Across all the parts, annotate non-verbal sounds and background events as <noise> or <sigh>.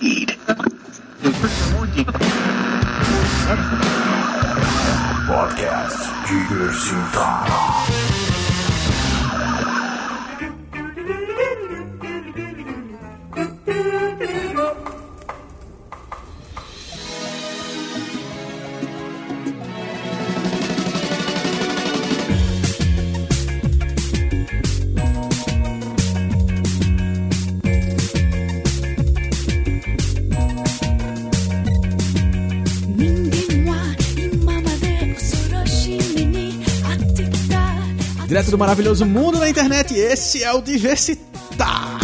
Eat. Podcast Diversitar. Direto do maravilhoso mundo da internet, esse é o Diversitar.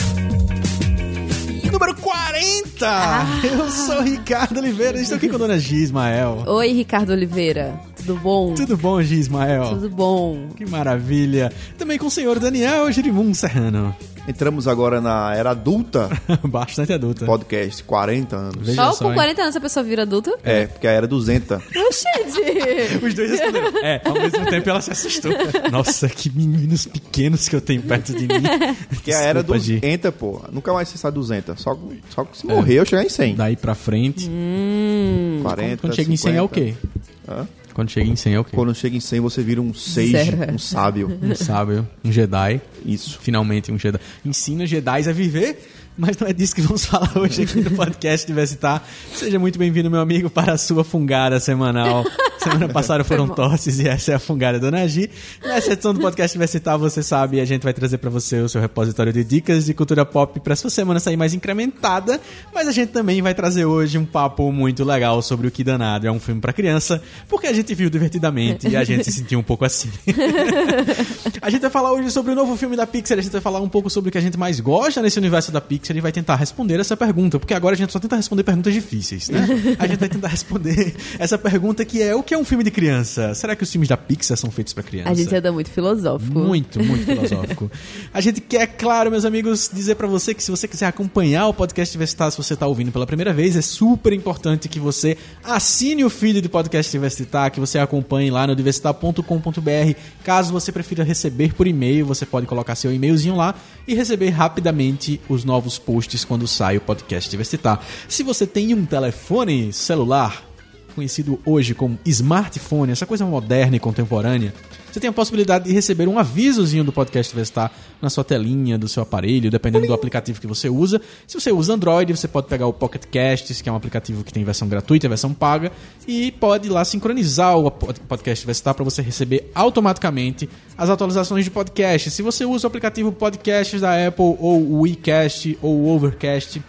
Número 40! Eu sou Ricardo Oliveira, estou aqui com a dona Gismael. Oi, Ricardo Oliveira. Tudo bom? Tudo bom, Gismael? Tudo bom. Que maravilha. Também com o senhor Daniel Jerimum Serrano. Entramos agora na era adulta, <laughs> Bastante adulta. podcast, 40 anos. Veja Só só, com hein? 40 anos a pessoa vira adulta? É, porque a era 200. Oxente! <laughs> Os dois responderam. <laughs> É, ao mesmo tempo ela se assustou. Nossa, que meninos pequenos que eu tenho perto de mim. Porque a era Desculpa, Gi. 200, pô. Nunca mais você sai 200. Só, só que se morrer eu chegar em 100. Daí pra frente. 40, Quando chega em 100 é o 50. quê? Hã? Quando chega em 100 é o quê? Quando chega em 100 você vira um sage, Zero. um sábio. Um sábio, um Jedi. Isso. Finalmente um Jedi. Ensina Jedi a viver, mas não é disso que vamos <laughs> falar hoje aqui no podcast Diversitar. Seja muito bem-vindo, meu amigo, para a sua fungada semanal. Semana <laughs> passada foram tosses e essa é a fungada da Dona Gi. Nessa edição do podcast Diversitar, você sabe, a gente vai trazer para você o seu repositório de dicas de cultura pop para sua semana sair mais incrementada, mas a gente também vai trazer hoje um papo muito legal sobre o que danado é um filme para criança, porque a gente viu divertidamente e a gente se sentiu um pouco assim. <laughs> A gente vai falar hoje sobre o novo filme da Pixar, a gente vai falar um pouco sobre o que a gente mais gosta nesse universo da Pixar e vai tentar responder essa pergunta, porque agora a gente só tenta responder perguntas difíceis, né? A gente vai tentar responder essa pergunta que é o que é um filme de criança? Será que os filmes da Pixar são feitos pra criança? A gente anda muito filosófico. Muito, muito filosófico. A gente quer, claro, meus amigos, dizer pra você que se você quiser acompanhar o podcast Diversitar, se você tá ouvindo pela primeira vez, é super importante que você assine o feed do podcast Diversitar, que você acompanhe lá no diversitar.com.br. Caso você prefira receber por e-mail, você pode colocar seu e-mailzinho lá e receber rapidamente os novos posts quando sai o podcast Diversitar. Se você tem um telefone celular, conhecido hoje como smartphone, essa coisa moderna e contemporânea, você tem a possibilidade de receber um avisozinho do podcast Vestar na sua telinha do seu aparelho, dependendo do aplicativo que você usa. Se você usa Android, você pode pegar o Pocket Casts, que é um aplicativo que tem versão gratuita e versão paga, e pode lá sincronizar o pod- podcast Vestar para você receber automaticamente as atualizações de podcast. Se você usa o aplicativo Podcasts da Apple ou o WeCast ou o Overcast,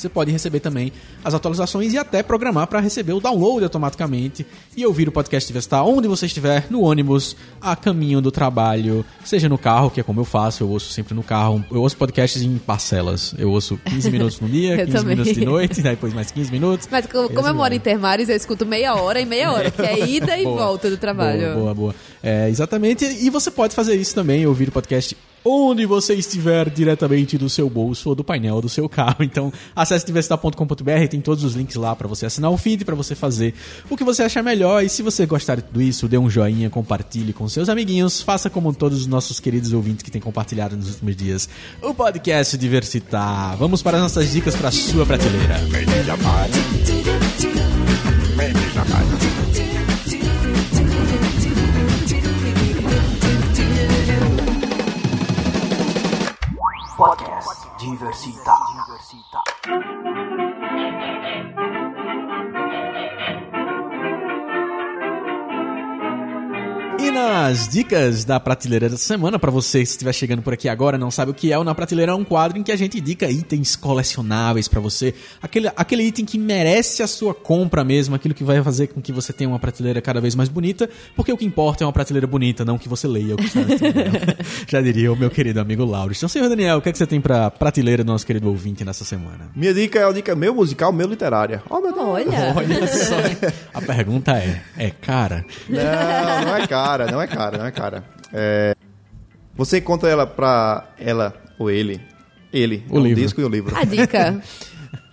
você pode receber também as atualizações e até programar para receber o download automaticamente e ouvir o podcast Vestar onde você estiver, no ônibus, a caminho do trabalho, seja no carro, que é como eu faço, eu ouço sempre no carro. Eu ouço podcasts em parcelas. Eu ouço 15 minutos no dia, <laughs> Eu 15 também. minutos de noite, depois mais 15 minutos. Mas co- como eu moro em Termares, eu escuto meia hora e meia hora, que é <laughs> ida e Boa. volta do trabalho. Boa, boa, boa. É, exatamente. E você pode fazer isso também, ouvir o podcast onde você estiver diretamente do seu bolso ou do painel do seu carro. Então, acesse diversitar.com.br, tem todos os links lá para você assinar o feed, para você fazer o que você achar melhor. E se você gostar de tudo isso, dê um joinha, compartilhe com seus amiguinhos, faça como todos os nossos queridos ouvintes que têm compartilhado nos últimos dias o podcast Diversitar. Vamos para as nossas dicas para sua prateleira. Podcast Diversitar. E nas dicas da prateleira dessa semana, pra você que estiver chegando por aqui agora, não sabe o que é, o Na Prateleira é um quadro em que a gente indica itens colecionáveis pra você, aquele, aquele item que merece a sua compra mesmo, aquilo que vai fazer com que você tenha uma prateleira cada vez mais bonita, porque o que importa é uma prateleira bonita, não que você leia o que está. <laughs> Já diria o meu querido amigo Lauro. Então, senhor Daniel, o que, é que você tem pra prateleira do nosso querido ouvinte nessa semana? Minha dica é uma dica meu musical, meu literária. Oh, meu Deus. Olha, Olha só, a pergunta é, é cara? Não, não é cara, não é cara, não é cara. É, Você encontra ela pra ela ou ele. Ele, O é um livro. disco e um livro. a dica. <laughs>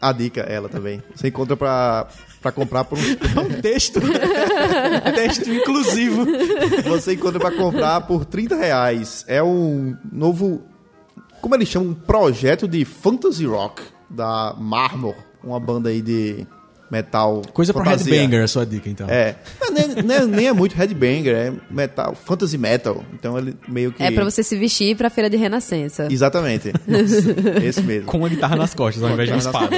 A dica, ela também. Você encontra pra, pra comprar por um. Um texto, um texto inclusivo. Você encontra pra comprar por 30 reais. É um novo. Como eles chamam? Um projeto de fantasy rock. da Marmor, uma banda aí de metal. Coisa pra fantasia. headbanger, a sua dica, então. É. Não, nem, nem- nem é muito headbanger, é metal, fantasy metal. Então ele meio que. É pra você se vestir pra feira de renascença. Exatamente. Esse mesmo. Com uma guitarra nas costas, ao invés de uma espada.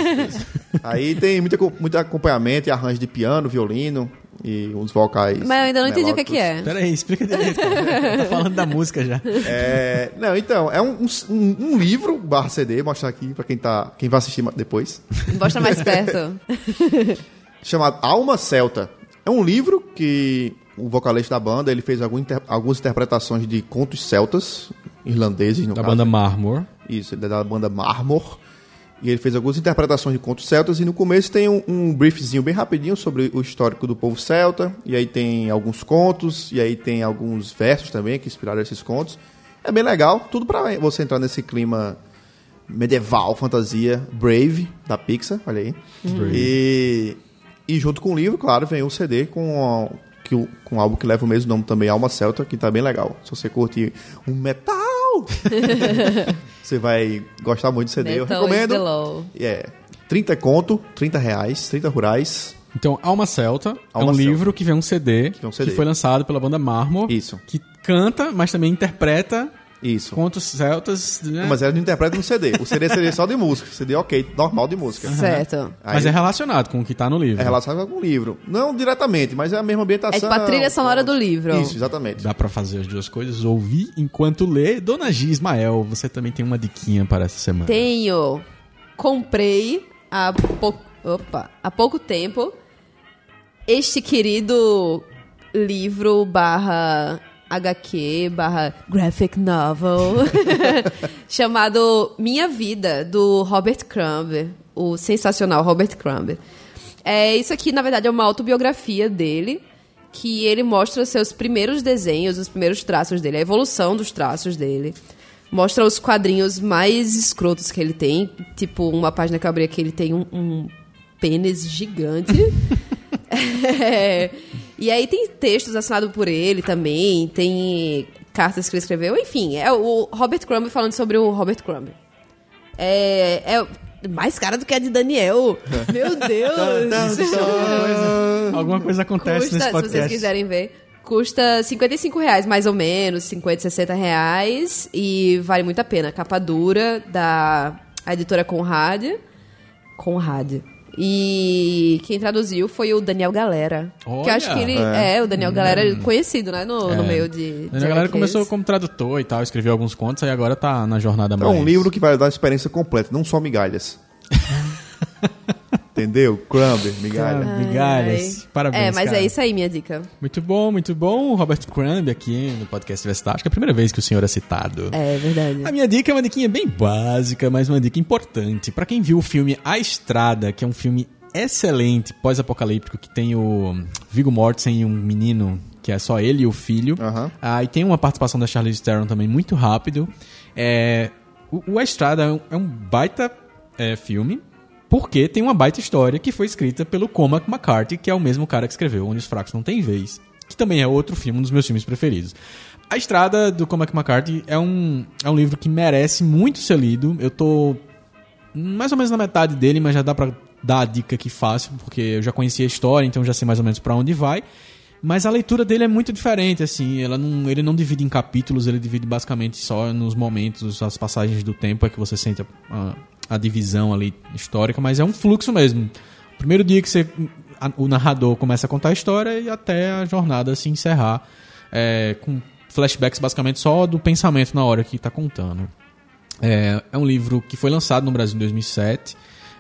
Aí tem muito, aco- muito acompanhamento e arranjo de piano, violino e uns vocais. Mas eu ainda não entendi o que, é. Pera aí, explica direito. cara. tá falando da música já. É, não, então, é um, um- um livro barra CD, vou mostrar aqui pra quem, tá, quem vai assistir depois, Mostra mais <laughs> perto. chamado Alma Celta. É um livro que o vocalista da banda ele fez algum inter- algumas interpretações de contos celtas, irlandeses, no Da caso. banda Marmor. Isso, ele é da banda Marmor. E ele fez algumas interpretações de contos celtas. E no começo tem um, um briefzinho bem rapidinho sobre o histórico do povo celta. E aí tem alguns contos. E aí tem alguns versos também que inspiraram esses contos. É bem legal. Tudo pra você entrar nesse clima medieval, fantasia, Brave, da Pixar. Olha aí. E, e junto com o livro, claro, vem o CD com, a- que, com um álbum que leva o mesmo nome também, Alma Celta, que tá bem legal. Se você curte um metal... <laughs> Você vai gostar muito do CD. Eu Metal is recomendo. the law. É. 30 conto, 30 reais, 30 rurais. Então, Alma Celta Alma é um Celta. livro que vem um CD, vem um CD. que foi lançado pela banda Marmor. Isso. Que canta, mas também interpreta Isso. contos celtas. Né? Mas ela não interpreta no CD. O CD seria só de música. CD ok, normal de música. Certo. Mas Aí é relacionado com o que tá no livro. é relacionado com o livro. Não diretamente, mas é a mesma ambientação. É tipo a trilha sonora do livro. Isso, exatamente. Dá pra fazer as duas coisas, ouvir enquanto lê. Dona G Ismael, você também tem uma diquinha para essa semana. Tenho. Comprei há, pou... Opa, há pouco tempo este querido livro barra HQ barra graphic novel <laughs> chamado Minha Vida, do Robert Crumb, o sensacional Robert Crumb. É, isso aqui, na verdade, é uma autobiografia dele, que ele mostra seus primeiros desenhos, os primeiros traços dele, a evolução dos traços dele. Mostra os quadrinhos mais escrotos que ele tem. Tipo, uma página que eu abri aqui, ele tem um, um pênis gigante. <laughs> É, E aí tem textos assinados por ele também, tem cartas que ele escreveu. Enfim, é o Robert Crumb falando sobre o Robert Crumb. É, é mais cara do que a de Daniel. <laughs> Meu Deus! Alguma coisa acontece Custa, nesse se vocês podcast. quiserem ver, custa 55 reais, mais ou menos, 50, 60 reais, e vale muito a pena. Capa dura da editora Conrad. Conrad. E quem traduziu foi o Daniel Galera. Que eu acho Olha! que ele é, o Daniel Galera é conhecido, né, no, no É. meio de. A de galera começou como tradutor e tal, escreveu alguns contos, aí agora tá na jornada É mais... um livro que vai dar uma experiência completa, não só migalhas. <laughs> Entendeu? Crumb, migalha. Ah, migalhas. Ai. Parabéns, É, mas cara. é isso aí, minha dica. Muito bom, muito bom. O Robert Crumb aqui no podcast Universitário. Acho que é a primeira vez que o senhor é citado. É verdade. A minha dica é uma diquinha bem básica, mas uma dica importante. Pra quem viu o filme A Estrada, que é um filme excelente, pós-apocalíptico, que tem o Viggo Mortensen e um menino, que é só ele e o filho. Aham. Ah, e tem uma participação da Charlize Theron também muito rápido. É, o, o A Estrada é um, é um baita é, filme, porque tem uma baita história que foi escrita pelo Cormac McCarthy, que é o mesmo cara que escreveu Onde os Fracos Não Têm Vez, que também é outro filme, um dos meus filmes preferidos. A Estrada, do Cormac McCarthy, é um, é um livro que merece muito ser lido. Eu tô mais ou menos na metade dele, mas já dá pra dar a dica aqui fácil, porque eu já conhecia a história, então já sei mais ou menos pra onde vai. Mas a leitura dele é muito diferente, assim, ela não, ele não divide em capítulos, ele divide basicamente só nos momentos, as passagens do tempo é que você sente a, a, a divisão ali histórica, mas é um fluxo mesmo. Primeiro dia que você, a- o narrador começa a contar a história e até a jornada se encerrar, é, com flashbacks basicamente só do pensamento na hora que está contando. É, é um livro que foi lançado no Brasil em 2007,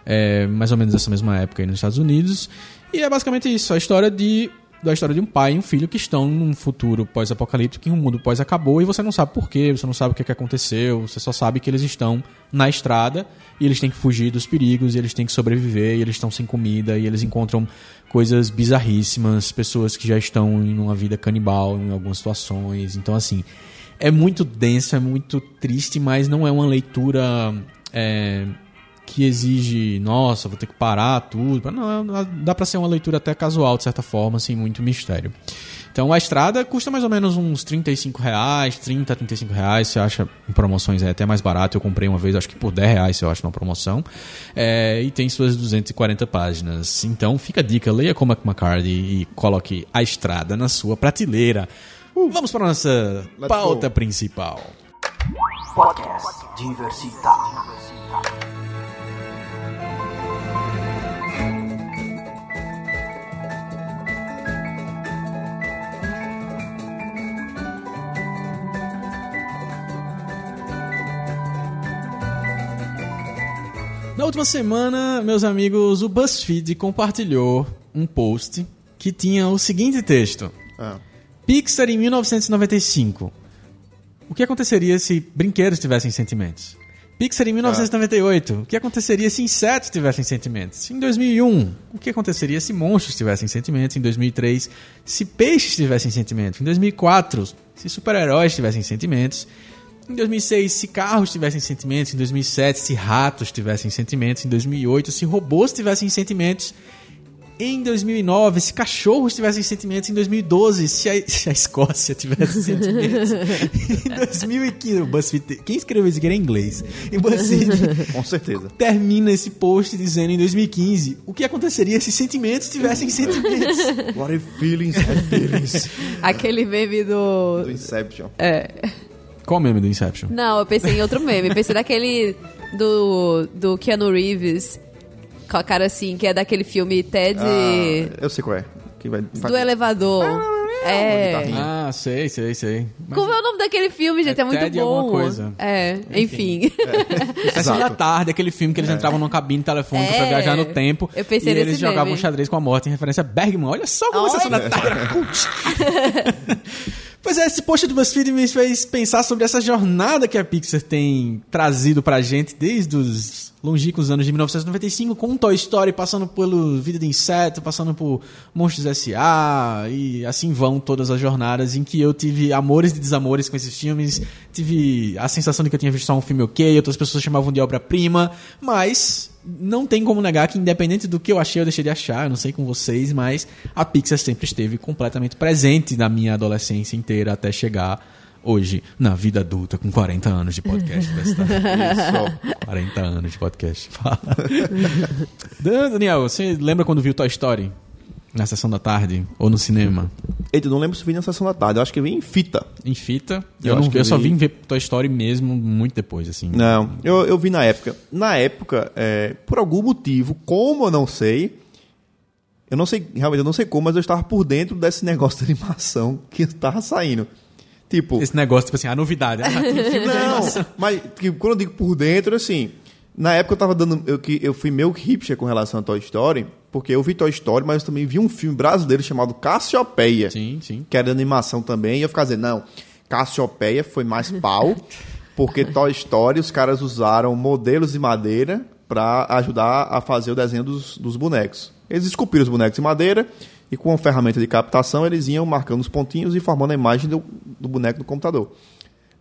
é, mais ou menos nessa mesma época aí nos Estados Unidos. E é basicamente isso, a história de da história de um pai e um filho que estão num futuro pós-apocalíptico, em um mundo pós-acabou, e você não sabe por quê, você não sabe o que, que aconteceu, você só sabe que eles estão na estrada e eles têm que fugir dos perigos, e eles têm que sobreviver, e eles estão sem comida, e eles encontram coisas bizarríssimas, pessoas que já estão em uma vida canibal em algumas situações. Então, assim, é muito denso, é muito triste, mas não é uma leitura é, que exige, nossa, vou ter que parar tudo. Não, dá pra ser uma leitura até casual, de certa forma, sem muito mistério. Então a estrada custa mais ou menos uns 35 reais, 30, 35 reais. Você acha em promoções é até mais barato. Eu comprei uma vez, acho que por 10 reais eu acho numa promoção. É, e tem suas 240 páginas. Então fica a dica, leia Cormac McCarthy e coloque a estrada na sua prateleira. Vamos para a nossa Let's pauta go. principal. Podcast Diversita. Na última semana, meus amigos, o BuzzFeed compartilhou um post que tinha o seguinte texto: Ah. Pixar em 1995. O que aconteceria se brinquedos tivessem sentimentos? Pixar em 1998. O que aconteceria se insetos tivessem sentimentos? Em 2001. O que aconteceria se monstros tivessem sentimentos? Em 2003. Se peixes tivessem sentimentos? Em 2004. Se super-heróis tivessem sentimentos? Em 2006, se carros tivessem sentimentos. Em 2007, se ratos tivessem sentimentos. Em 2008, se robôs tivessem sentimentos. Em 2009, se cachorros tivessem sentimentos. Em 2012, se a, <laughs> se a Escócia tivesse sentimentos. <laughs> em 2015, o BuzzFeed, quem escreveu isso aqui era em inglês. E o BuzzFeed <laughs> Com certeza. termina esse post dizendo em 2015 o que aconteceria se sentimentos tivessem sentimentos. What if feelings had feelings? Aquele meme do. Do Inception. Qual o meme do Inception? Não, eu pensei em outro meme. Pensei naquele do, do Keanu Reeves. Com a cara assim, que é daquele filme Ted. Ah, eu sei qual é. Que vai, do elevador. É. guitarrinha. Ah, sei, sei, sei. Mas Como é o nome daquele filme, gente? É, É muito Ted bom. alguma coisa. É, enfim. Sessão da tarde, aquele filme que eles entravam numa cabine telefônica pra É. viajar no tempo. Eu pensei e eles nesse jogavam meme. xadrez com a morte em referência a Bergman. Olha só como a Sessão da Tarde era cult. <laughs> Pois é, esse post do BuzzFeed me fez pensar sobre essa jornada que a Pixar tem trazido pra gente desde os longínquos anos de 1995, com Toy Story, passando pelo Vida de Inseto, passando por Monstros S.A. e assim vão todas as jornadas em que eu tive amores e desamores com esses filmes, tive a sensação de que eu tinha visto só um filme ok, outras pessoas chamavam de obra-prima, mas não tem como negar que, independente do que eu achei, eu deixei de achar, eu não sei com vocês, mas a Pixar sempre esteve completamente presente na minha adolescência inteira até chegar hoje, na vida adulta, com 40 anos de podcast. Isso. 40 anos de podcast. <laughs> Fala. Dan- Daniel, você lembra quando viu Toy Story? Na sessão da tarde? Ou no cinema? Eita, eu não lembro se vi na sessão da tarde. Eu acho que eu vi em fita. Em fita? Eu Eu, não, acho que eu só vi. vim ver Toy Story mesmo muito depois, assim. Não, eu, eu vi na época. Na época, é, por algum motivo, como eu não sei, eu não sei, realmente eu não sei como, mas eu estava por dentro desse negócio de animação que estava saindo. Tipo, Esse negócio, tipo assim, a novidade. Ah, não, mas tipo, quando eu digo por dentro, assim, na época eu tava dando, eu, eu fui meio hipster com relação a Toy Story, porque eu vi Toy Story, mas eu também vi um filme brasileiro chamado Cassiopeia. Sim, sim. que era animação também, e eu ficava dizendo, não, Cassiopeia foi mais pau, porque Toy Story os caras usaram modelos de madeira para ajudar a fazer o desenho dos, dos bonecos. Eles esculpiram os bonecos de madeira e com uma ferramenta de captação eles iam marcando os pontinhos e formando a imagem do, do boneco no computador.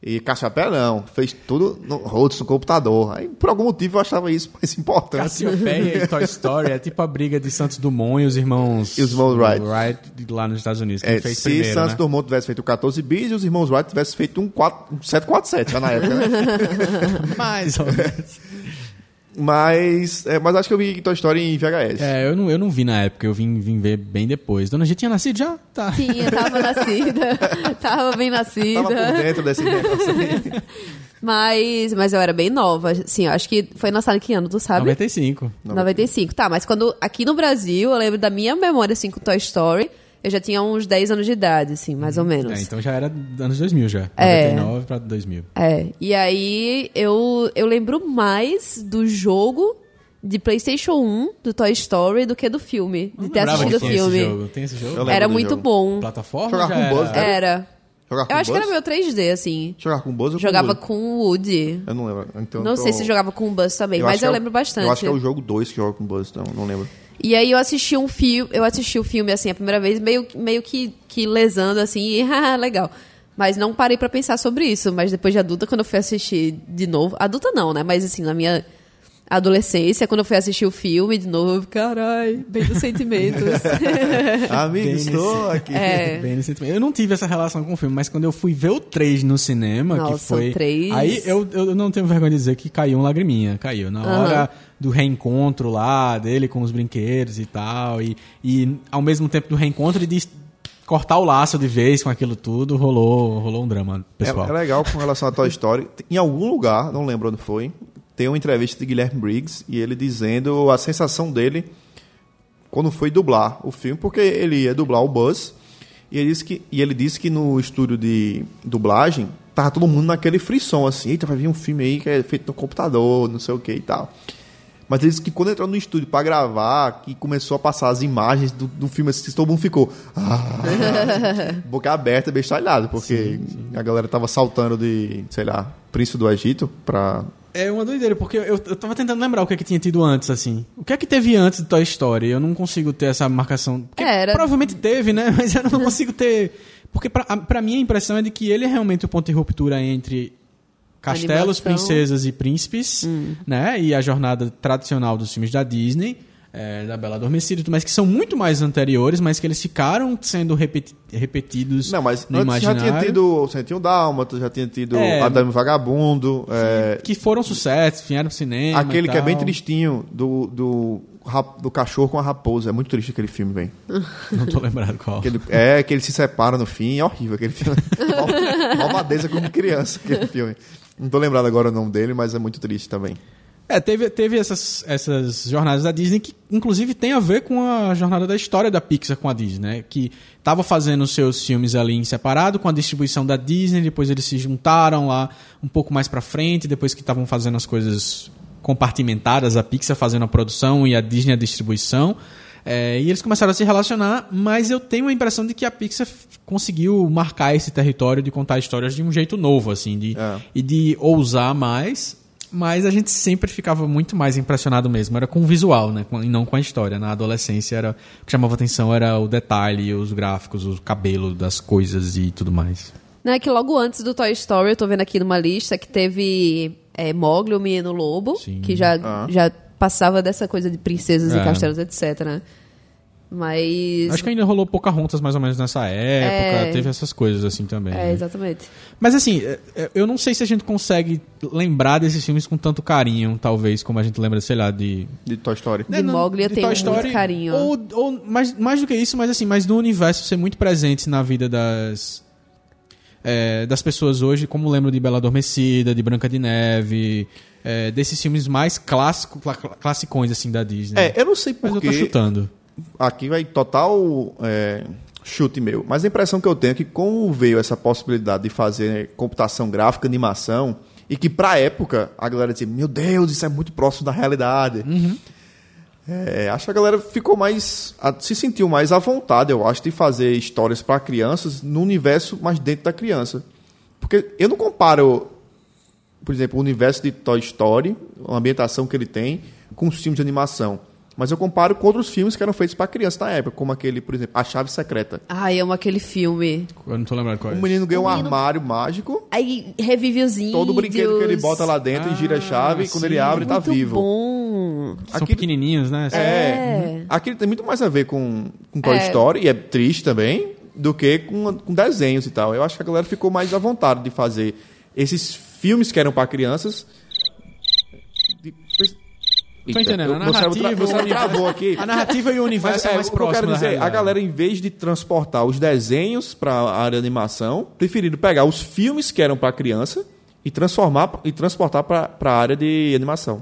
E Cassiopeia não, fez tudo no rosto no computador. Aí, por algum motivo eu achava isso mais importante. Cassiopeia e Toy Story é tipo a briga de Santos Dumont e os irmãos... E os irmãos Wright. Wright lá nos Estados Unidos. É, fez se primeiro, Santos né? Dumont tivesse feito o 14 bis e os irmãos Wright tivessem feito um, 4, um 747 já na época, né? <laughs> Mais ou menos. Mas, é, mas acho que eu vi Toy Story em VHS. É, eu não, eu não vi na época, eu vim, vim ver bem depois. Dona G tinha nascido já? Tá. Tinha, tava nascida. <laughs> tava bem nascida. Tava por dentro desse negócio aí. <laughs> Mas, mas eu era bem nova. Assim, eu acho que foi lançado em que ano, tu sabe? 95. 95. Tá, mas quando aqui no Brasil, eu lembro da minha memória assim com Toy Story, eu já tinha uns 10 anos de idade, assim, mais ou menos. É, então já era anos 2000 já. É. 99 pra 2000. É, e aí eu, eu lembro mais do jogo de PlayStation 1 do Toy Story do que do filme, de ter assistido o que filme. Esse jogo. Tem esse jogo? Eu lembro Era muito jogo. bom. Plataforma? Jogar com era- Buzz, né? Era. Jogar com Eu acho que Buzz? era meu 3D, assim. Jogar com Buzz ou com Jogava Buzz? com o Woody. Eu não lembro. Então, Não tô- sei se jogava com o Buzz também, mas acho eu que é o- lembro bastante. Eu acho que é o jogo 2 que joga com Buzz, então não lembro. E aí eu assisti um filme, eu assisti o filme assim a primeira vez, meio, meio que, que lesando assim, e <laughs> haha, legal. Mas não parei pra pensar sobre isso, mas depois de adulta, quando eu fui assistir de novo, adulta não, né? Mas assim, na minha adolescência, quando eu fui assistir o filme de novo, carai, bem dos sentimentos. <laughs> Amigo, Bem estou aqui. É. Bem nesse sentimento. Eu não tive essa relação com o filme, mas quando eu fui ver o 3 no cinema, que Nossa, foi. o 3. Aí eu, eu não tenho vergonha de dizer que caiu um lagriminha. Caiu. Na hora do reencontro lá, dele com os brinquedos e tal. E, e ao mesmo tempo do reencontro e de cortar o laço de vez com aquilo tudo, rolou, rolou um drama É, pessoal. é legal com relação a Toy Story. Em algum lugar, não lembro onde foi, tem uma entrevista de Guilherme Briggs e ele dizendo a sensação dele quando foi dublar o filme, porque ele ia dublar o Buzz e ele disse que, e ele disse que no estúdio de dublagem tava todo mundo naquele frisson assim, eita, vai vir um filme aí que é feito no computador, não sei o que e tal. Mas ele disse que quando entrou no estúdio para gravar, que começou a passar as imagens do, do filme, assim, todo mundo ficou. "Ah", <laughs> boca aberta, bestalhado, porque a galera tava saltando de, sei lá, Príncipe do Egito pra. É uma doideira, porque eu, eu tava tentando lembrar o que é que tinha tido antes, assim. O que é que teve antes de Toy Story? Eu não consigo ter essa marcação. Porque Era- Provavelmente teve, né? <laughs> Mas eu não consigo ter. Porque pra, a- pra mim a impressão é de que ele é realmente o ponto de ruptura entre castelos, Animação. princesas e príncipes, né? E a jornada tradicional dos filmes da Disney. é, da Bela Adormecida, e tudo mais que são muito mais anteriores, mas que eles ficaram sendo repeti- repetidos Não, mas no antes já tinha tido o Sentinho Dálmata, já tinha tido É. Adame Vagabundo, é, que foram sucessos, vieram pro cinema. aquele que é bem tristinho, do, do, do cachorro com a raposa. É muito triste aquele filme, velho. Não tô lembrado qual. Aquele- É, que ele se separa no fim, é horrível aquele filme. <laughs> Mal- Malvadeza como criança, aquele filme. Não tô lembrado agora o nome dele, mas é muito triste também. É, teve, teve essas, essas jornadas da Disney que, inclusive, tem a ver com a jornada da história da Pixar com a Disney, né? Que tava fazendo seus filmes ali em separado com a distribuição da Disney, depois eles se juntaram lá um pouco mais pra frente, depois que estavam fazendo as coisas compartimentadas, a Pixar fazendo a produção e a Disney a distribuição. É, e eles começaram a se relacionar, mas eu tenho a impressão de que a Pixar conseguiu marcar esse território de contar histórias de um jeito novo, assim, de, É. e de ousar mais. Mas a gente sempre ficava muito mais impressionado mesmo. Era com o visual, né? Com- E não com a história. Na adolescência, era, o que chamava atenção era o detalhe, os gráficos, o cabelo das coisas e tudo mais. Né, que logo antes do Toy Story, eu tô vendo aqui numa lista que teve é, Mogli, o Menino Lobo, Sim. que já, Ah. já passava dessa coisa de princesas É. e castelos, etc, né? Mas... Acho que ainda rolou Pocahontas mais ou menos nessa época. É. Teve essas coisas assim também. É, né? exatamente. Mas assim, é, é, eu não sei se a gente consegue lembrar desses filmes com tanto carinho, talvez, como a gente lembra, sei lá, de De Toy Story. De Mowgli eu de tenho Toy muito Story, carinho. Ou, ou mais, mais do que isso, mas assim, mais do universo ser muito presente na vida das. é, das pessoas hoje, como lembro de Bela Adormecida, de Branca de Neve, é, desses filmes mais clássicos, cla- classicões assim da Disney. É, eu não sei mas eu tô chutando. Aqui vai total é, chute meu. Mas a impressão que eu tenho é que como veio essa possibilidade de fazer computação gráfica, animação, e que pra época a galera dizia, meu Deus, isso é muito próximo da realidade. É, acho que a galera ficou mais. a- se sentiu mais à vontade, eu acho, de fazer histórias para crianças no universo mais dentro da criança. Porque eu não comparo, por exemplo, o universo de Toy Story, a ambientação que ele tem, com os filmes de animação. Mas eu comparo com outros filmes que eram feitos para criança na época, como aquele, por exemplo, A Chave Secreta. Ai, amo aquele filme. Eu não tô lembrando qual é. O menino ganha um menino- armário mágico, Aí revive os índios. todo brinquedo que ele bota lá dentro e gira a chave, e quando sim. ele abre, tá Muito vivo. bom. São Aquele- pequenininhos, né? É. Aquilo tem muito mais a ver com, com Toy É. Story, e é triste também, do que com, com desenhos e tal. Eu acho que a galera ficou mais à vontade de fazer esses filmes que eram para crianças. Tô entendendo. A narrativa, meu cérebro travou aqui. A narrativa e o universo Mas, é, é, mais o que eu próximo quero dizer, a realidade. galera, em vez de transportar os desenhos para a área de animação, preferiram pegar os filmes que eram para criança e transformar e transportar para a área de animação.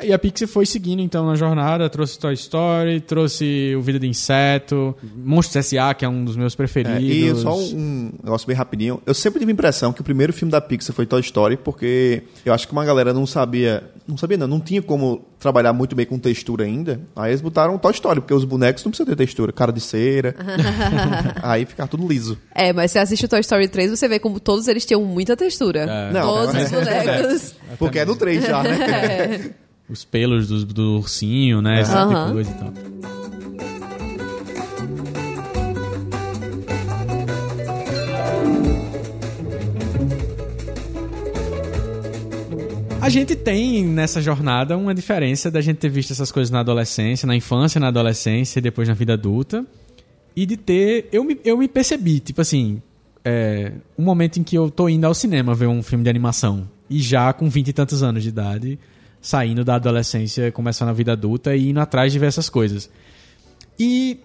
E a Pixar foi seguindo então na jornada, trouxe Toy Story, trouxe o Vida de Inseto, Monstros S.A., que é um dos meus É, preferidos. e só um negócio bem rapidinho. Eu sempre tive a impressão que o primeiro filme da Pixar foi Toy Story, porque eu acho que uma galera não sabia. Não sabia, não, não tinha como trabalhar muito bem com textura ainda. Aí eles botaram Toy Story, porque os bonecos não precisam ter textura, cara de cera. <laughs> aí fica tudo liso. É, mas você assiste o Toy Story 3, você vê como todos eles tinham muita textura. É. Não, Todos é- os bonecos. Porque é no 3 já, né? <laughs> Os pelos do, do ursinho, né? Esse tipo de coisa e tal. A gente tem nessa jornada uma diferença da gente ter visto essas coisas na adolescência, na infância, na adolescência e depois na vida adulta. E de ter. Eu me, eu me percebi, tipo assim. É, um momento em que eu tô indo ao cinema ver um filme de animação. E já com vinte e tantos anos de idade, saindo da adolescência, começando a vida adulta e indo atrás de ver essas coisas. E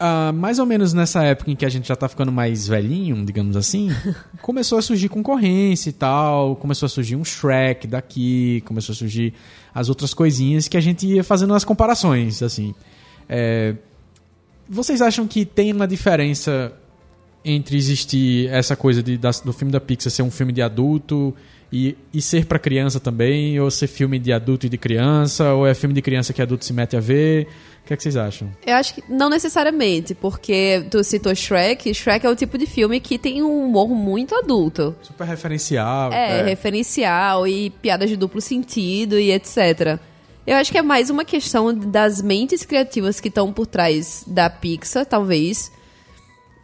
ah, mais ou menos nessa época em que a gente já tá ficando mais velhinho, digamos assim, <laughs> começou a surgir concorrência e tal, começou a surgir um Shrek daqui, começou a surgir as outras coisinhas que a gente ia fazendo as comparações, assim. É, vocês acham que tem uma diferença entre existir essa coisa de, da- do filme da Pixar ser um filme de adulto e, e ser pra criança também, ou ser filme de adulto e de criança, ou é filme de criança que adulto se mete a ver? O que, é que vocês acham? Eu acho que não necessariamente, porque tu citou Shrek. Shrek é o tipo de filme que tem um humor muito adulto. Super referencial. É, referencial e piadas de duplo sentido e etc. Eu acho que é mais uma questão das mentes criativas que estão por trás da Pixar, talvez.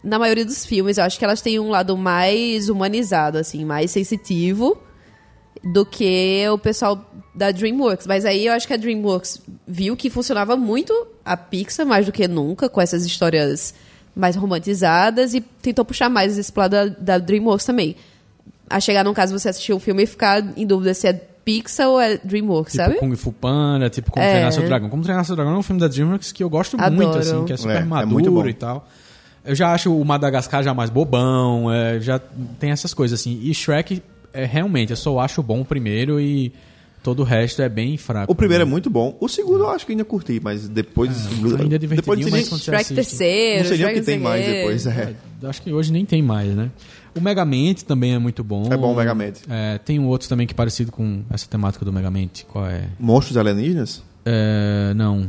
Na maioria dos filmes, eu acho que elas têm um lado mais humanizado, assim, mais sensitivo do que o pessoal da DreamWorks. Mas aí eu acho que a DreamWorks viu que funcionava muito a Pixar, mais do que nunca, com essas histórias mais romantizadas, e tentou puxar mais esse lado da, da DreamWorks também. A chegar num caso você assistir o filme e ficar em dúvida se é Pixar ou é DreamWorks, Tipo sabe? Kung Fu Panda, tipo Como É. Treinar Seu Dragão. Como Treinar Seu Dragão é um filme da DreamWorks que eu gosto Adoro. muito, assim, que é super É, é muito maduro bom. e tal. Eu já acho o Madagascar já mais bobão, é, já tem essas coisas, assim. E Shrek, é, realmente, eu só acho bom o primeiro e todo o resto é bem fraco. O primeiro é muito bom. O segundo eu acho que ainda curti, mas depois. Ainda é divertidinho, depois mas quando você assiste- terceiro, não sei nem o que tem mais depois. É, É, acho que hoje nem tem mais, né? O Megamente também é muito bom. É bom o Megamente. É, tem um outro também que é parecido com essa temática do Megamente. Qual é? Monstros alienígenas? É, não.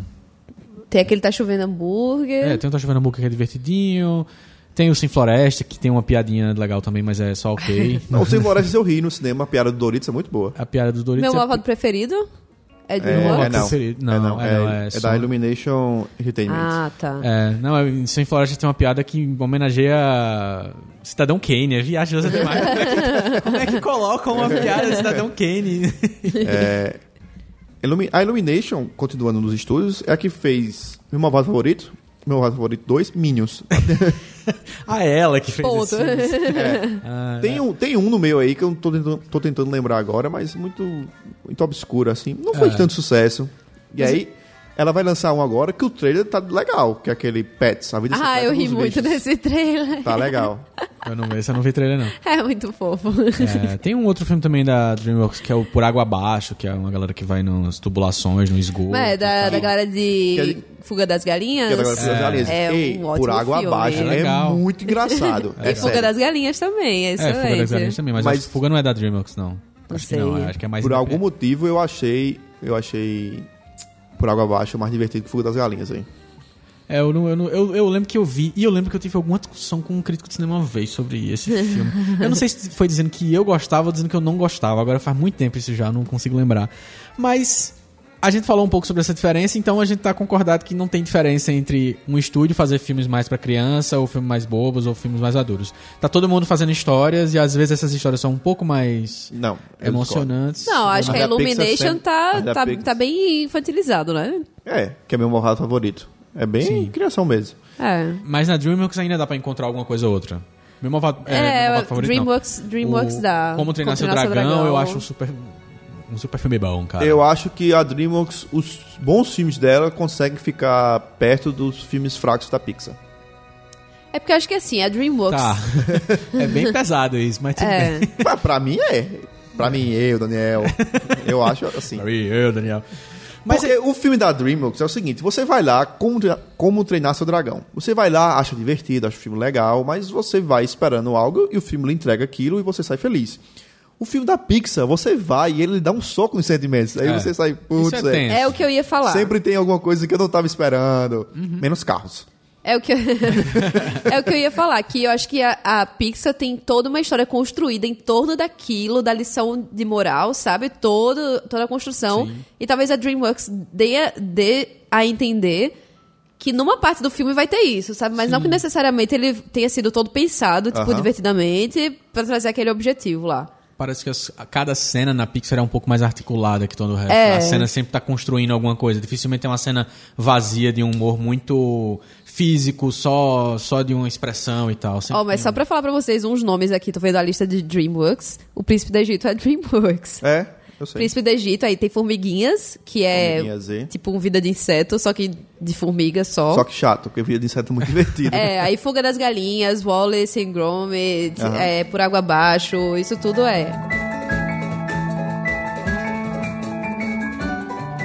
Tem aquele Tá Chovendo Hambúrguer. É, tem o Tá Chovendo Boca que é divertidinho. Tem o Sem Floresta, que tem uma piadinha legal também, mas é só ok. <laughs> Não, o Sem Florestas eu ri no cinema. A piada do Doritos é muito boa. A piada dos Doritos Meu é... preferido é É, DreamWorks? é não. preferido. Não, é, não. é É, não, é é só- da Illumination Entertainment. Ah, tá. É, não, é, em Sem Floresta tem uma piada que homenageia Cidadão Kane, é viajosa demais. Como é que, como é que colocam uma piada de Cidadão Kane? Illumi- A Illumination, continuando nos estúdios, é a que fez meu malvado favorito, meu favorito 2, Minions. <laughs> ah, ela que fez Ponto. filme. Ah, <laughs> tem, um, tem um no meio aí que eu não tô tentando, tô tentando lembrar agora, mas muito, muito obscuro, assim. Não foi de É. tanto sucesso. E aí, ela vai lançar um agora que o trailer tá legal, que é aquele Pets, a vida Ah, secreta eu ri muito bichos. desse trailer. Tá legal. Eu não, esse eu não vi trailer, não. É muito fofo. É, tem um outro filme também da DreamWorks que é o Por Água Abaixo, que é uma galera que vai nas tubulações, no esgoto. É, da, da galera de é de- Fuga das Galinhas. Que é da Galera das Galinhas. É Ei, um por ótimo água filme. abaixo. É É, muito engraçado. É, E Fuga sério. das Galinhas também, é É, excelente. Fuga das Galinhas também, mas, Mas- Fuga não é da DreamWorks, não. Não Acho que não, sei. é, acho que é mais... Por algum motivo eu achei. Eu achei. Por água abaixo mais divertido que Fuga das Galinhas aí. É, eu, não, eu, não- eu, eu lembro que eu vi, e eu lembro que eu tive alguma discussão com um crítico de cinema uma vez sobre esse <laughs> filme. eu não sei se foi dizendo que eu gostava ou dizendo que eu não gostava, agora faz muito tempo isso já, não consigo lembrar. Mas a gente falou um pouco sobre essa diferença, então a gente tá concordado que não tem diferença entre um estúdio fazer filmes mais pra criança, ou filmes mais bobos, ou filmes mais maduros. Tá todo mundo fazendo histórias, e às vezes essas histórias são um pouco mais Não. emocionantes. Não, acho A que a Pixar Illumination sempre- tá, a tá, Pixar- tá bem infantilizado, né? É, que é meu malvado favorito. É bem Sim. criação mesmo. É. Mas na DreamWorks ainda dá pra encontrar alguma coisa ou outra. Meu malvado, é, É, meu favorito, não. Dreamworks, Dreamworks O dá. Como Treinar Seu Dragão, eu acho um super, um super filme bom, cara. Eu acho que a DreamWorks, os bons filmes dela conseguem ficar perto dos filmes fracos da Pixar. É porque eu acho que assim, a DreamWorks. Tá. <laughs> é bem pesado isso, mas tudo É. bem. Mas pra mim é. Pra mim, eu, Daniel. Eu acho assim. Eu, Daniel. Mas Porque o filme da DreamWorks é o seguinte: você vai lá, como, como treinar seu dragão. Você vai lá, acha divertido, acha o filme legal, mas você vai esperando algo e o filme lhe entrega aquilo e você sai feliz. O filme da Pixar, você vai e ele dá um soco nos sentimentos. Aí É. você sai, putz, Isso é é. É o que eu ia falar. sempre tem alguma coisa que eu não tava esperando. Uhum. Menos carros. É o que eu... <laughs> é o que eu ia falar, que eu acho que a, a Pixar tem toda uma história construída em torno daquilo, da lição de moral, sabe? Todo, toda a construção. E talvez a DreamWorks dê, a- dê a entender que numa parte do filme vai ter isso, sabe? Mas não que necessariamente ele tenha sido todo pensado, tipo, Aham. divertidamente, pra trazer aquele objetivo lá. Parece que as- a cada cena na Pixar é um pouco mais articulada que todo o resto. É. A cena sempre tá construindo alguma coisa. Dificilmente tem uma cena vazia de um humor muito físico, só, só de uma expressão e tal. Ó, mas tem só um- pra falar pra vocês uns nomes aqui, tô vendo a lista de DreamWorks. O Príncipe do Egito é <laughs> DreamWorks. É. Príncipe do Egito, aí tem Formiguinhas, que é Formiguinhas, tipo um vida de inseto, só que de formiga só. Só que chato, porque vida de inseto é muito divertido. É, aí Fuga das Galinhas, Wallace and Gromit, Aham. é, Por Água Abaixo, isso tudo é.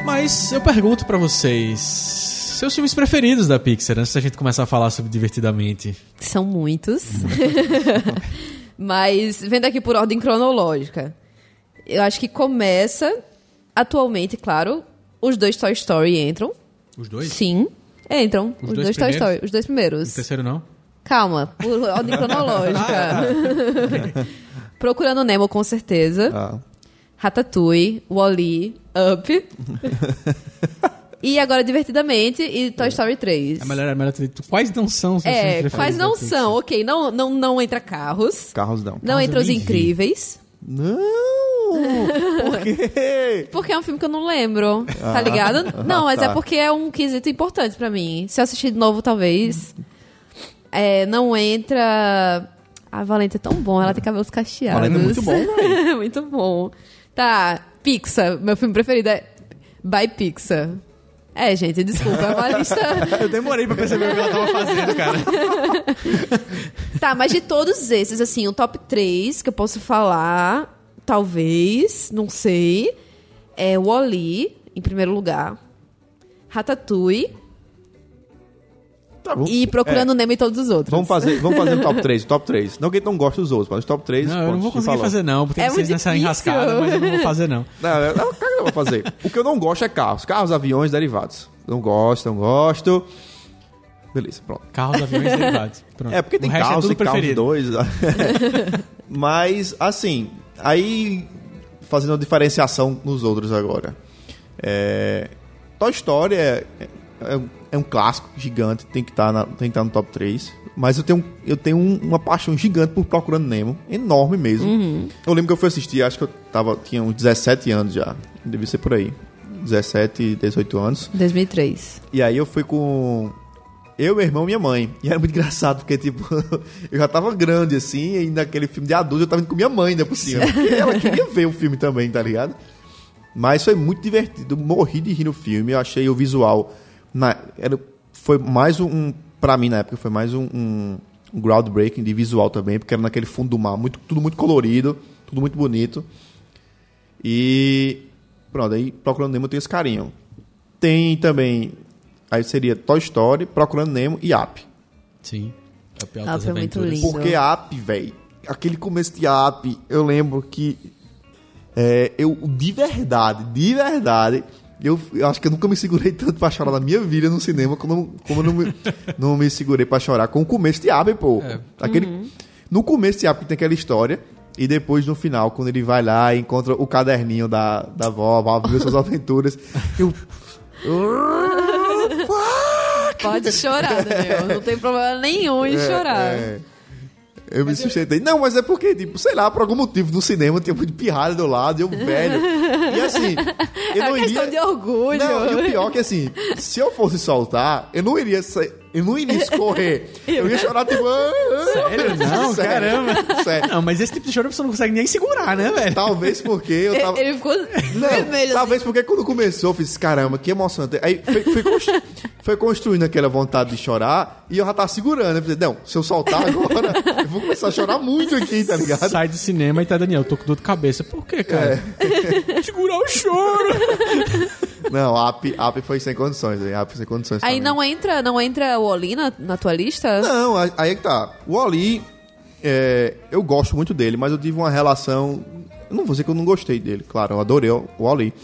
Mas eu pergunto pra vocês, seus filmes preferidos da Pixar, antes da gente começar a falar sobre Divertidamente. São muitos. <laughs> Mas, vendo aqui por ordem cronológica, eu acho que começa, atualmente, claro, os dois Toy Story entram. Os dois? Sim, entram. Os Os, dois dois, Toy? Story, os dois O primeiros. terceiro não? Calma, por <laughs> ordem cronológica. <laughs> Procurando Nemo, com certeza. Ah, Ratatouille, Wall-E, Up. <laughs> e agora, Divertidamente, e Toy Story 3. É melhor, é melhor quais não são É, quais não são. Ok, não, não, não entra carros. carros não. Não Carros entra Os vi. Incríveis. Não! Por quê? <laughs> Porque é um filme que eu não lembro, tá ligado? Não, mas <laughs> tá. é porque é um quesito importante pra mim. Se eu assistir de novo, talvez. É, não entra. A Valente é tão bom, ela tem cabelos cacheados. Valente é muito bom, <laughs> muito bom. Tá, Pixar. Meu filme preferido é By Pixar. É, gente, desculpa, é uma lista. <laughs> Eu demorei pra perceber o que ela tava fazendo, cara. <laughs> Tá, mas de todos esses, assim, o top 3 que eu posso falar, talvez, não sei, é Wall-E, em primeiro lugar, Ratatouille Tá bom. e Procurando Nemo e todos os outros. Vamos fazer, vamos fazer o top <laughs> 3, o top 3. Não que não gosta dos outros, mas os top 3. Não, eu não vou conseguir fazer não, porque É vocês nessa enrascada, mas eu não vou fazer não. Não, eu, não, claro que eu vou fazer. O que eu não gosto é carros. Carros, aviões, derivados. Não gosto, não gosto. Beleza, pronto. Carros, aviões e <laughs> derivados. Pronto. É, porque tem resto carros é e tudo carros preferido. dois. <laughs> Mas, assim, aí fazendo uma diferenciação nos outros agora. É, Toy Story é, é, é um clássico gigante, tem que estar tem que estar no top 3. Mas eu tenho, eu tenho um- uma paixão gigante por Procurando Nemo, enorme mesmo. Eu lembro que eu fui assistir, acho que eu tava, tinha uns 17 anos já, devia ser por aí. 17, 18 anos. 2003. E aí eu fui com eu, meu irmão e minha mãe. E era muito engraçado, porque, tipo, <laughs> eu já tava grande, assim, e naquele filme de adulto eu tava indo com minha mãe ainda por cima. Porque ela queria <laughs> ver o filme também, tá ligado? Mas foi muito divertido. Morri de rir no filme. Eu achei o visual. Na, era, foi mais um. Pra mim, na época, foi mais um, um, um groundbreaking de visual também, porque era naquele fundo do mar, muito, tudo muito colorido, tudo muito bonito. E. Pronto, aí Procurando Nemo tem esse carinho. Tem também. Aí seria Toy Story, Procurando Nemo e Up. Sim. Up, Up é muito lindo. Porque Up, velho, aquele começo de Up, eu lembro que é, eu, de verdade, de verdade, eu, eu acho que eu nunca me segurei <laughs> tanto pra chorar na minha vida no cinema como, como eu não me, não me segurei pra chorar com o começo de Up, pô. É. Aquele, No começo de Up tem aquela história. E depois, no final, quando ele vai lá e encontra o caderninho da, da avó, avó viu suas <laughs> aventuras, eu... Pode chorar, Daniel. Não tem problema nenhum em chorar. É. Eu me sustentei. Não, mas é porque, tipo, sei lá, por algum motivo no cinema tinha muito pirralho do lado, e eu velho. E assim, eu É não uma questão iria. de orgulho. Não, e o pior é que assim, se eu fosse soltar, eu não iria sair. Eu não iria escorrer. <laughs> Eu ia chorar tipo. Sério? Não, caramba. Sério. Não, mas esse tipo de choro você não consegue nem segurar, né, velho? Talvez porque eu tava. Ele ficou Não, vermelho. assim. talvez porque quando começou eu fiz, caramba, que emocionante. Aí foi, foi, foi construindo aquela vontade de chorar e eu já tava segurando. Eu falei, não, se eu soltar agora, <laughs> eu vou começar a chorar muito aqui, tá ligado? Sai do cinema e tá, Daniel, tô com dor de cabeça. Por quê, cara? <laughs> Segurar o choro. <laughs> Não, Up, Up foi sem condições, aí, Up sem condições. Aí também. não entra, não entra o Oli na, na tua lista? Não, aí é que tá. O Oli, é, eu gosto muito dele, mas eu tive uma relação. Eu não vou dizer que eu não gostei dele, claro, eu adorei o o Oli.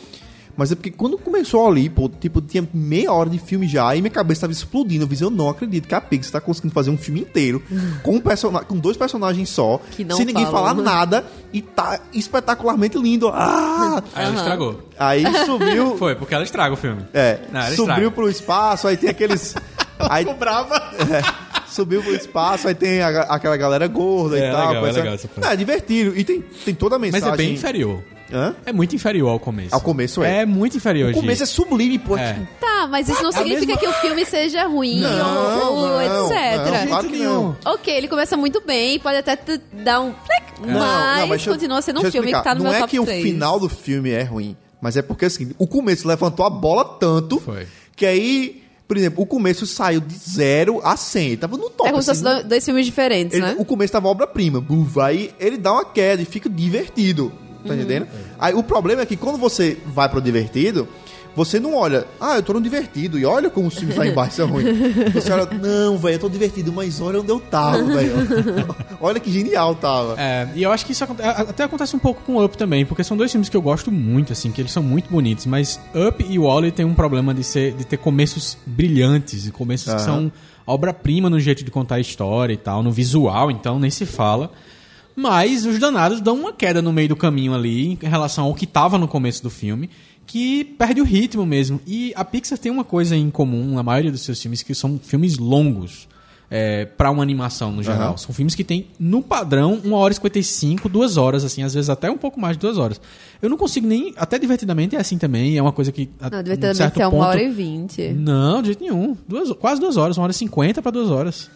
Mas é porque quando começou o Oli, pô, tipo, tinha meia hora de filme já, e minha cabeça tava explodindo. Eu disse, eu não acredito que a Pixar tá conseguindo fazer um filme inteiro <laughs> com, um persona- com dois personagens só, Que não sem ninguém falam. falar nada, e tá espetacularmente lindo. Ah! Aí ela estragou. Aí <laughs> subiu. Foi, porque ela estraga o filme. É, Não, subiu estraga. pro espaço, aí tem aqueles. <laughs> aí, brava. Subiu pro espaço, aí tem a- aquela galera gorda É, e tal. legal, é legal essa parte. É divertido. E tem, tem toda a Mas mensagem. é bem inferior. Hã? É muito inferior ao começo. Ao começo é. É muito inferior, O começo é sublime, pô. É. Tá, mas isso não a significa mesma- que o filme seja ruim Não, ou, ou não, etc. não, claro que não. Ok, ele começa muito bem, pode até dar um. plec, mas, deixa eu- continua sendo um filme que tá no Não meu é top que 3. o final do filme é ruim, mas é porque assim, o começo levantou a bola tanto Foi. que aí, por exemplo, o começo saiu de zero a 100. Ele tava no top. É como se assim, fossem dois- dois filmes diferentes, ele- né? O começo tava obra-prima. Aí ele dá uma queda e fica divertido. Tá entendendo? Aí o problema é que quando você vai pro divertido, você não olha, ah, eu tô no divertido, e olha como os filmes lá embaixo são ruins. Você olha, não, velho, eu tô divertido, mas olha onde eu tava, <laughs> velho. olha que genial tava. É, e eu acho que isso até acontece um pouco com Up também, porque são dois filmes que eu gosto muito, assim, que eles são muito bonitos, mas Up e Wally tem um problema de, ser, de ter começos brilhantes, e começos que Aham. são obra-prima no jeito de contar a história e tal, no visual, então nem se fala. Mas os danados dão uma queda no meio do caminho ali, em relação ao que tava no começo do filme, que perde o ritmo mesmo. E a Pixar tem uma coisa em comum na maioria dos seus filmes, que são filmes longos. É, para uma animação no geral. Aham. São filmes que tem, no padrão, 1 hora e 55, 2 horas, assim, às vezes até um pouco mais de 2 horas. Eu não consigo nem. Até divertidamente é assim também, é uma coisa que. a- Não, divertidamente certo é uma ponto- hora e vinte. Não, de jeito nenhum. Duas, quase 2 horas, 1 hora e 50 para 2 horas.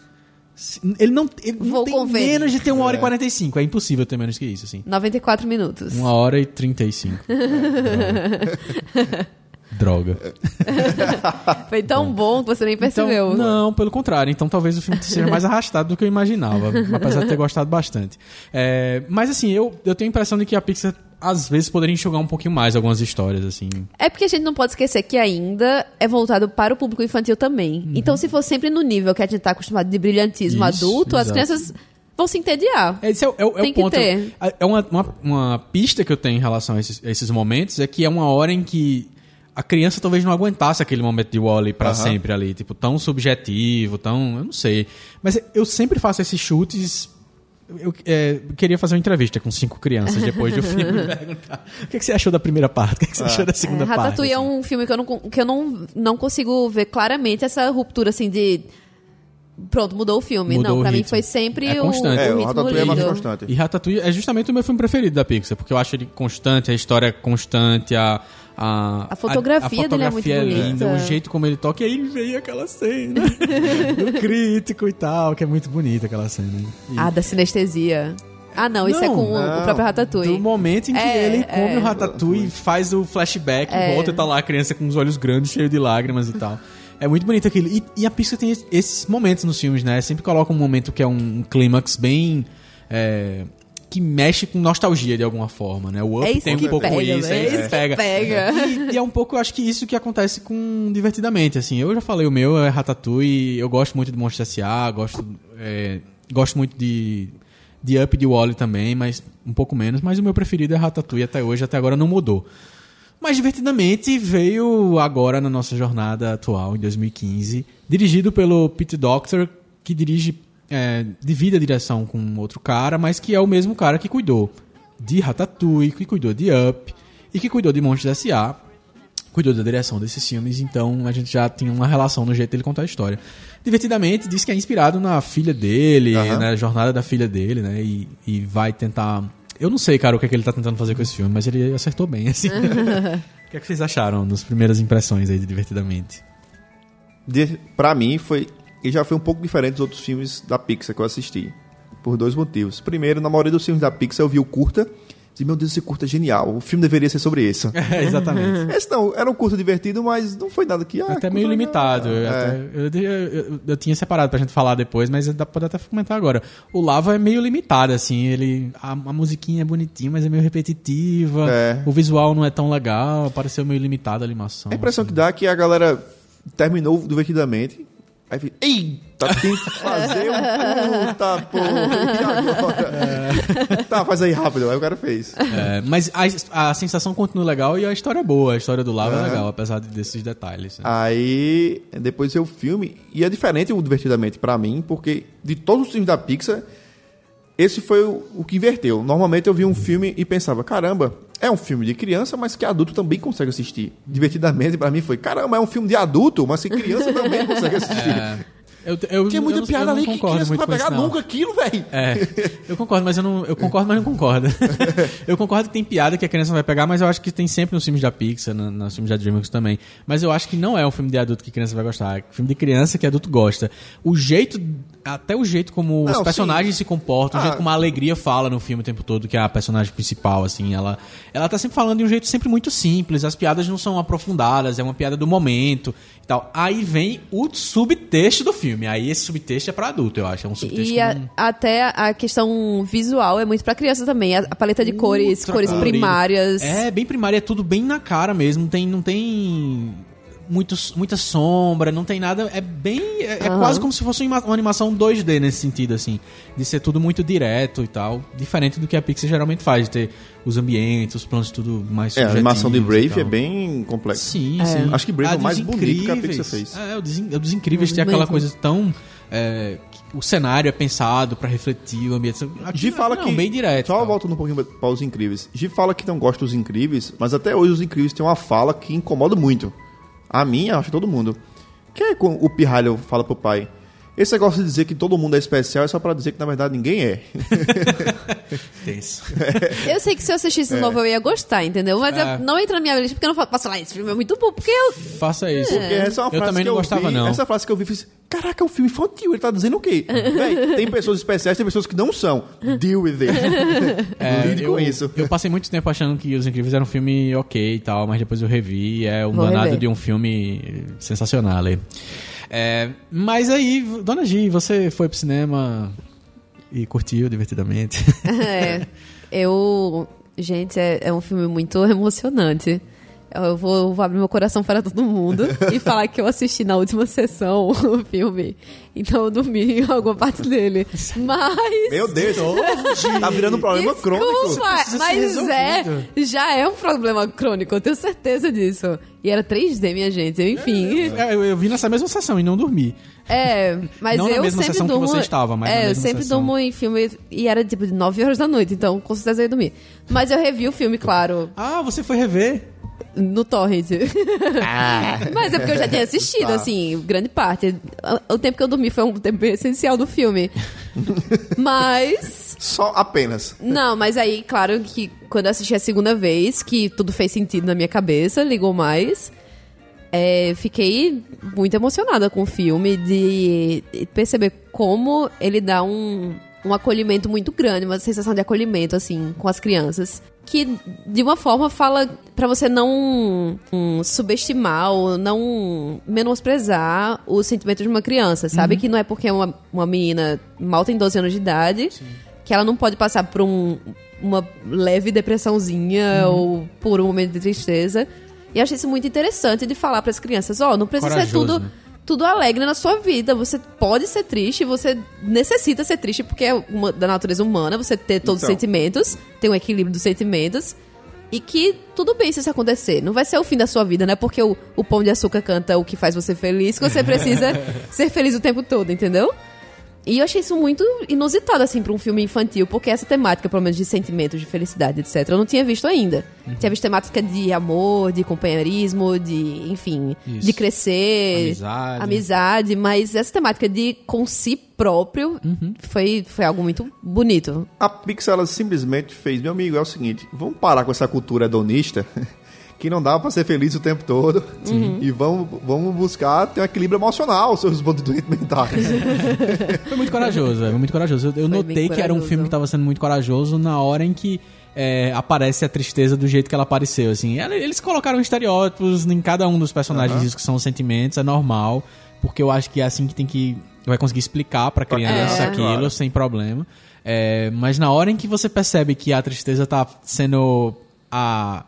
Ele não, ele não tem conferir. menos de ter 1 hora e 45. É impossível ter menos que isso, assim. 94 minutos. 1 hora e 35. <laughs> Droga. Droga. <laughs> Foi tão bom que você nem percebeu. Então, não, pelo contrário. Então talvez o filme seja mais arrastado do que eu imaginava, apesar de ter gostado bastante. É, mas assim, eu, eu tenho a impressão de que a Pixar às vezes poderia enxugar um pouquinho mais algumas histórias, assim. É porque a gente não pode esquecer que ainda é voltado para o público infantil também. Então, se for sempre no nível que a gente tá acostumado de brilhantismo Uhum. Isso, adulto, as exato. crianças vão se entediar. É, Esse é, é é Tem o que ponto. ter. É uma, uma, uma pista que eu tenho em relação a esses, a esses momentos é que é uma hora em que a criança talvez não aguentasse aquele momento de Wally pra Aham. sempre ali, tipo, tão subjetivo, tão. Eu não sei. Mas eu sempre faço esses chutes. Eu é, queria fazer uma entrevista com cinco crianças depois do filme e <laughs> perguntar o que, que você achou da primeira parte, o que, que você achou da segunda É, parte. Ratatouille é assim. um filme que eu, não, que eu não, não consigo ver claramente essa ruptura, assim, de... Pronto, mudou o filme. Mudou não, o pra mim foi sempre É o, constante. É, o o ritmo Ratatouille é mais constante. E Ratatouille é justamente o meu filme preferido da Pixar, porque eu acho ele constante, a história é constante, a. A, A fotografia dele é muito fotografia bonita. linda, o jeito como ele toca, e aí veio aquela cena <laughs> do crítico e tal, que é muito bonita aquela cena. E- Ah, da sinestesia. Ah, não, isso é Não, com o- o não. próprio Ratatouille. do momento em que É, ele come é. o ratatouille, faz o flashback, É. volta e tá lá a criança com os olhos grandes, cheio de lágrimas e tal. É muito bonito aquilo. E, e a Pixar tem es- esses momentos nos filmes, né? Sempre coloca um momento que é um clímax bem. é, que mexe com nostalgia de alguma forma, né? O Up É tem um pouco pega, isso, né? é isso que pega. Pega. E, <laughs> e é um pouco, eu acho que isso que acontece com Divertidamente, assim. Eu já falei, o meu é Ratatouille, eu gosto muito de Monstros S.A., gosto, é, gosto muito de, de Up e de Wally também, mas um pouco menos. Mas o meu preferido é Ratatouille até hoje, até agora não mudou. Mas Divertidamente veio agora na nossa jornada atual, em 2015, dirigido pelo Pete Doctor, que dirige, é, divide a direção com outro cara, mas que é o mesmo cara que cuidou de Ratatouille, que cuidou de Up e que cuidou de Monstros S.A., cuidou da direção desses filmes, então a gente já tinha uma relação no jeito dele contar a história. Divertidamente, diz que é inspirado na filha dele, Aham. na jornada da filha dele, né? E, e vai tentar. Eu não sei, cara, o que, é que ele tá tentando fazer com esse filme, mas ele acertou bem, assim. <laughs> o que é que vocês acharam nas primeiras impressões aí de Divertidamente? De, pra mim, foi. Ele já foi um pouco diferente dos outros filmes da Pixar que eu assisti. Por dois motivos. Primeiro, na maioria dos filmes da Pixar eu vi o curta. Disse, meu Deus, esse curta é genial. O filme deveria ser sobre isso. <laughs> É, exatamente. <laughs> Esse não, era um curta divertido, mas não foi nada que. Ah, até meio limitado. Eu, É. até- eu, eu- eu- eu tinha separado pra gente falar depois, mas dá- pode até comentar agora. O Lava é meio limitado, assim. Ele, a, a musiquinha é bonitinha, mas é meio repetitiva. É. O visual não é tão legal. Pareceu meio limitado a animação. A impressão que dá é que a galera terminou divertidamente. Aí fica, eita, tem que fazer um puta, porra, e agora? Tá, faz aí rápido. Aí o cara fez. É, mas a, a sensação continua legal e a história é boa. A história do Lava é Aham. legal, apesar de- desses detalhes. né? Aí, depois o filme, e é diferente o Divertidamente pra mim, porque de todos os filmes da Pixar, esse foi o, o que inverteu. Normalmente eu via um filme e pensava, caramba, é um filme de criança, mas que adulto também consegue assistir. Divertidamente pra mim foi, caramba, é um filme de adulto, mas que criança <laughs> também consegue assistir. É. Eu, eu, eu muita não- piada eu não ali que criança não vai pegar isso, não. nunca aquilo, velho. É, eu concordo, mas eu não. Eu concordo, mas não concordo. <laughs> eu concordo que tem piada que a criança não vai pegar, mas eu acho que tem sempre nos filmes da Pixar, no- nos filmes da DreamWorks também. Mas eu acho que não é um filme de adulto que criança vai gostar. É um filme de criança que adulto gosta. O jeito, até o jeito como os Não, personagens se comportam, o Ah. jeito como a alegria fala no filme o tempo todo, que é a personagem principal, assim, ela, ela tá sempre falando de um jeito sempre muito simples. As piadas não são aprofundadas, é uma piada do momento e tal. Aí vem o subtexto do filme. Aí esse subtexto é pra adulto, eu acho. É um subtexto E a- que não- até a questão visual é muito pra criança também. A, a paleta de cores, Ultra cores colorido. primárias. É, bem primária, é tudo bem na cara mesmo. Não tem, não tem muito, muita sombra, não tem nada. É bem. É, é Aham. quase como se fosse uma, uma animação 2D nesse sentido, assim. De ser tudo muito direto e tal. Diferente do que a Pixar geralmente faz, de ter os ambientes, os planos tudo mais É, a animação de Brave é bem complexa. Sim, É. sim. Acho que Brave é o dos mais bonito que a. Pixar fez. É, o dos, In- o dos Incríveis É tem aquela coisa tão... é, o cenário é pensado pra refletir o ambiente. Aqui Gi fala não, que. bem direto. Só tal. voltando um pouquinho para os incríveis. Gi fala que não gosta dos incríveis, mas até hoje os incríveis têm uma fala que incomoda muito. A minha, acho todo mundo. Que é o pirralho fala pro pai. Esse negócio de dizer que todo mundo é especial é só pra dizer que na verdade ninguém é. <laughs> Tenso. <laughs> Eu sei que se eu assistisse de novo eu ia gostar, entendeu? Mas É. eu não entra na minha lista porque eu não posso falar, esse filme é muito bom, porque eu. Faça isso. Porque essa é uma Eu frase também que não eu gostava, vi, não. Essa frase que eu vi, eu fiz, caraca, é um filme infantil, ele tá dizendo o quê? <laughs> Véi, tem pessoas especiais, tem pessoas que não são. Deal with it. É, Lide eu, com isso. Eu passei muito tempo achando que Os Incríveis era um filme ok e tal, mas depois eu revi e é um Vou danado rever. de um filme sensacional. aí. É, mas aí, Dona Gi, você foi pro cinema e curtiu divertidamente. <laughs> É, eu. Gente, é, é um filme muito emocionante. Eu vou, vou abrir meu coração para todo mundo e falar que eu assisti na última sessão <laughs> o filme. Então eu dormi em alguma parte dele. <laughs> Mas. Meu Deus, tá virando um problema crônico. Desculpa, ser mas é, já é um problema crônico, eu tenho certeza disso. E era 3D, minha gente, enfim. É, eu, eu vi nessa mesma sessão e não dormi. É, mas Não na eu mesma sempre sessão que durmo. você estava, mas na É, eu sempre sessão. durmo em filme e era tipo de 9 horas da noite, então com certeza eu ia dormir. Mas eu revi o filme, claro, Ah, você foi rever? no Torrent. Ah. Mas é porque eu já tinha assistido, Tá. assim, grande parte. O tempo que eu dormi foi um tempo essencial do filme. <laughs> Mas. Só apenas. Não, mas aí, claro que quando eu assisti a segunda vez, que tudo fez sentido na minha cabeça, ligou mais. é, fiquei muito emocionada com o filme, de perceber como ele dá um, um acolhimento muito grande, uma sensação de acolhimento, assim, com as crianças. Que, de uma forma, fala pra você não hum, subestimar ou não menosprezar os sentimentos de uma criança, sabe? Que não é porque uma, uma menina mal tem 12 anos de idade que ela não pode passar por um- uma leve depressãozinha ou por um momento de tristeza. E eu achei isso muito interessante de falar para as crianças, ó, não precisa ser Corajoso, tudo né? Tudo alegre na sua vida. Você pode ser triste, você necessita ser triste porque é uma, da natureza humana, você ter todos os Então. sentimentos, ter um equilíbrio dos sentimentos. E que tudo bem se isso acontecer. Não vai ser o fim da sua vida, não é porque o, o pão de açúcar canta o que faz você feliz que você precisa <laughs> ser feliz o tempo todo, entendeu? E eu achei isso muito inusitado, assim, pra um filme infantil, porque essa temática, pelo menos de sentimentos, de felicidade, etc., eu não tinha visto ainda. Tinha visto temática de amor, de companheirismo, de, enfim, Isso. de crescer, Amizade. amizade, mas essa temática de com si próprio foi, foi algo muito bonito. A Pixar ela simplesmente fez, meu amigo, é o seguinte, vamos parar com essa cultura hedonista, <laughs> que não dá pra ser feliz o tempo todo, e vamos, vamos buscar ter um equilíbrio emocional, seus bandos doentes mentais. <laughs> Foi muito corajoso, é muito corajoso. Eu, eu Foi notei que era um filme que estava sendo muito corajoso na hora em que é, aparece a tristeza do jeito que ela apareceu, assim. Eles colocaram estereótipos em cada um dos personagens disso que são sentimentos, é normal, porque eu acho que é assim que tem que vai conseguir explicar pra criança criança, aquilo claro. sem problema. É, mas na hora em que você percebe que a tristeza tá sendo a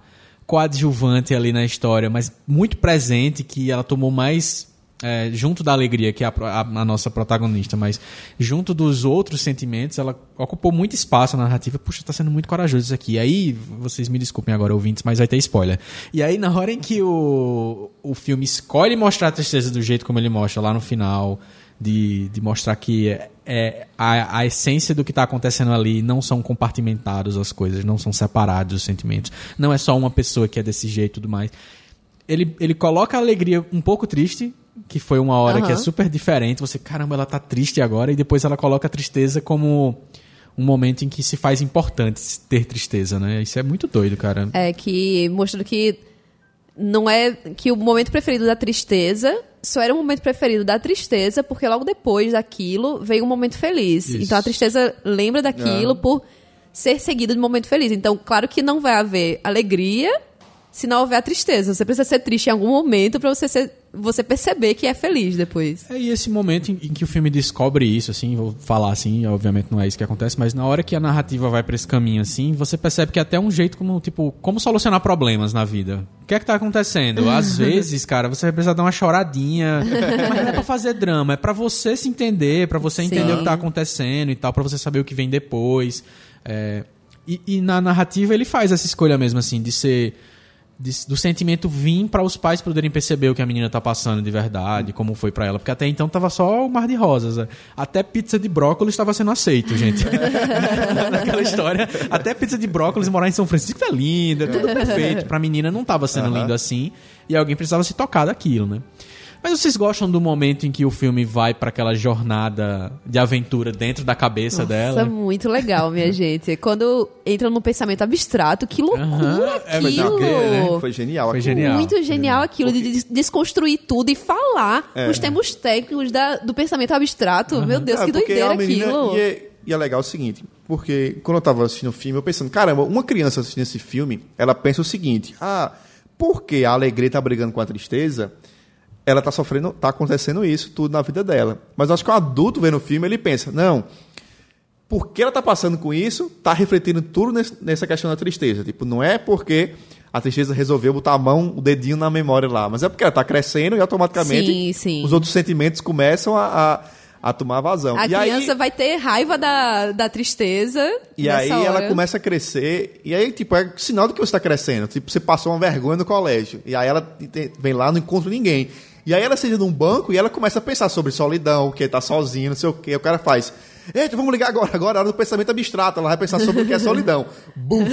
coadjuvante ali na história, mas muito presente, que ela tomou mais é, junto da alegria, que é a, a- a nossa protagonista, mas junto dos outros sentimentos, ela ocupou muito espaço na narrativa. Puxa, tá sendo muito corajoso isso aqui. E aí, vocês me desculpem agora, ouvintes, mas vai ter spoiler. E aí, na hora em que o, o filme escolhe mostrar a tristeza do jeito como ele mostra lá no final, de, de mostrar que é, é a, a essência do que está acontecendo ali não são compartimentados as coisas, não são separados os sentimentos. Não é só uma pessoa que é desse jeito e tudo mais. Ele, ele coloca a alegria um pouco triste, que foi uma hora que é super diferente. Você, caramba, ela tá triste agora, e depois ela coloca a tristeza como um momento em que se faz importante ter tristeza, né? Isso é muito doido, cara. É, que mostrando que não é que o momento preferido da tristeza só era o momento preferido da tristeza, porque logo depois daquilo veio um momento feliz. Isso. Então a tristeza lembra daquilo por ser seguido de um momento feliz. Então, claro que não vai haver alegria se não houver a tristeza. Você precisa ser triste em algum momento pra você ser, você perceber que é feliz depois. É, e esse momento em, em que o filme descobre isso, assim, vou falar assim, obviamente não é isso que acontece, mas na hora que a narrativa vai pra esse caminho, assim, você percebe que é até um jeito como, tipo, como solucionar problemas na vida. O que é que tá acontecendo? <laughs> Às vezes, cara, você vai precisar dar uma choradinha, mas não é pra fazer drama, é pra você se entender, pra você entender Sim. o que tá acontecendo e tal, pra você saber o que vem depois. É, e, e na narrativa ele faz essa escolha mesmo, assim, de ser de- do sentimento vir para os pais poderem perceber o que a menina tá passando de verdade, como foi para ela, porque até então tava só o mar de rosas. né? Até pizza de brócolis estava sendo aceito, gente. <laughs> Naquela história, até pizza de brócolis morar em São Francisco é linda, é tudo perfeito. Pra menina não tava sendo lindo assim, e alguém precisava se tocar daquilo, né? Mas vocês gostam do momento em que o filme vai para aquela jornada de aventura dentro da cabeça Isso é dela? muito legal, minha <laughs> gente. Quando entra num pensamento abstrato, que loucura Aham, é, mas aquilo! não, Foi genial. Foi aquilo. genial. Muito genial aquilo de des- desconstruir tudo e falar É. os termos técnicos da- do pensamento abstrato. Meu Deus, É, que doideira aquilo. E é, e é legal o seguinte, porque quando eu tava assistindo o filme, eu pensando, caramba, uma criança assistindo esse filme, ela pensa o seguinte, ah, porque a alegria tá brigando com a tristeza, ela tá sofrendo, tá acontecendo isso tudo na vida dela. Mas eu acho que o adulto vendo o filme, ele pensa, não, porque ela tá passando com isso, tá refletindo tudo nesse- nessa questão da tristeza. Tipo, não é porque a tristeza resolveu botar a mão, o dedinho na memória lá, mas é porque ela tá crescendo e automaticamente Sim, sim. os outros sentimentos começam a, a, a tomar vazão. A e aí, criança vai ter raiva da, da tristeza. e aí nessa ela hora. começa a crescer, e aí, tipo, é sinal de que você está crescendo. Tipo, você passou uma vergonha no colégio, e aí ela vem lá, não encontra ninguém. E aí ela senta num banco e ela começa a pensar sobre solidão, que tá sozinha, não sei o quê. O cara faz. Eita, vamos ligar agora, agora é hora do pensamento abstrato. Ela vai pensar sobre o que é solidão. <laughs> Bum!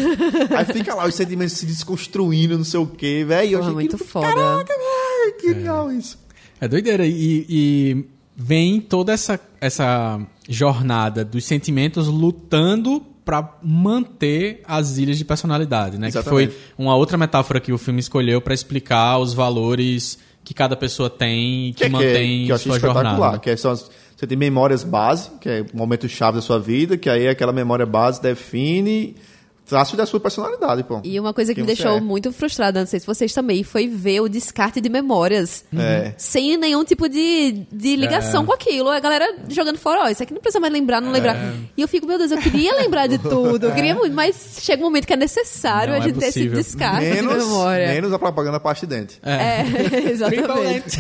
Aí fica lá os sentimentos se desconstruindo, não sei o quê, velho. Achei muito aquilo- foda. Caraca, velho, que legal isso. É doideira. E, e vem toda essa, essa jornada dos sentimentos lutando pra manter as ilhas de personalidade, né? Que Exatamente. foi uma outra metáfora que o filme escolheu pra explicar os valores que cada pessoa tem que, que, mantém que eu achei sua espetacular. jornada. Que é só, você tem memórias base, que é o momento chave da sua vida, que aí aquela memória base define traços da sua personalidade, pô. E uma coisa que Quem me deixou é. muito frustrada, não sei se vocês também, foi ver o descarte de memórias. É. Sem nenhum tipo de, de ligação É. com aquilo. A galera jogando fora, ó, isso aqui não precisa mais lembrar, não lembrar. E eu fico, meu Deus, eu queria lembrar de tudo, eu queria muito, mas chega um momento que é necessário Não a é gente ter esse descarte de Menos, memória. menos a propaganda parte dente. É, <laughs> exatamente.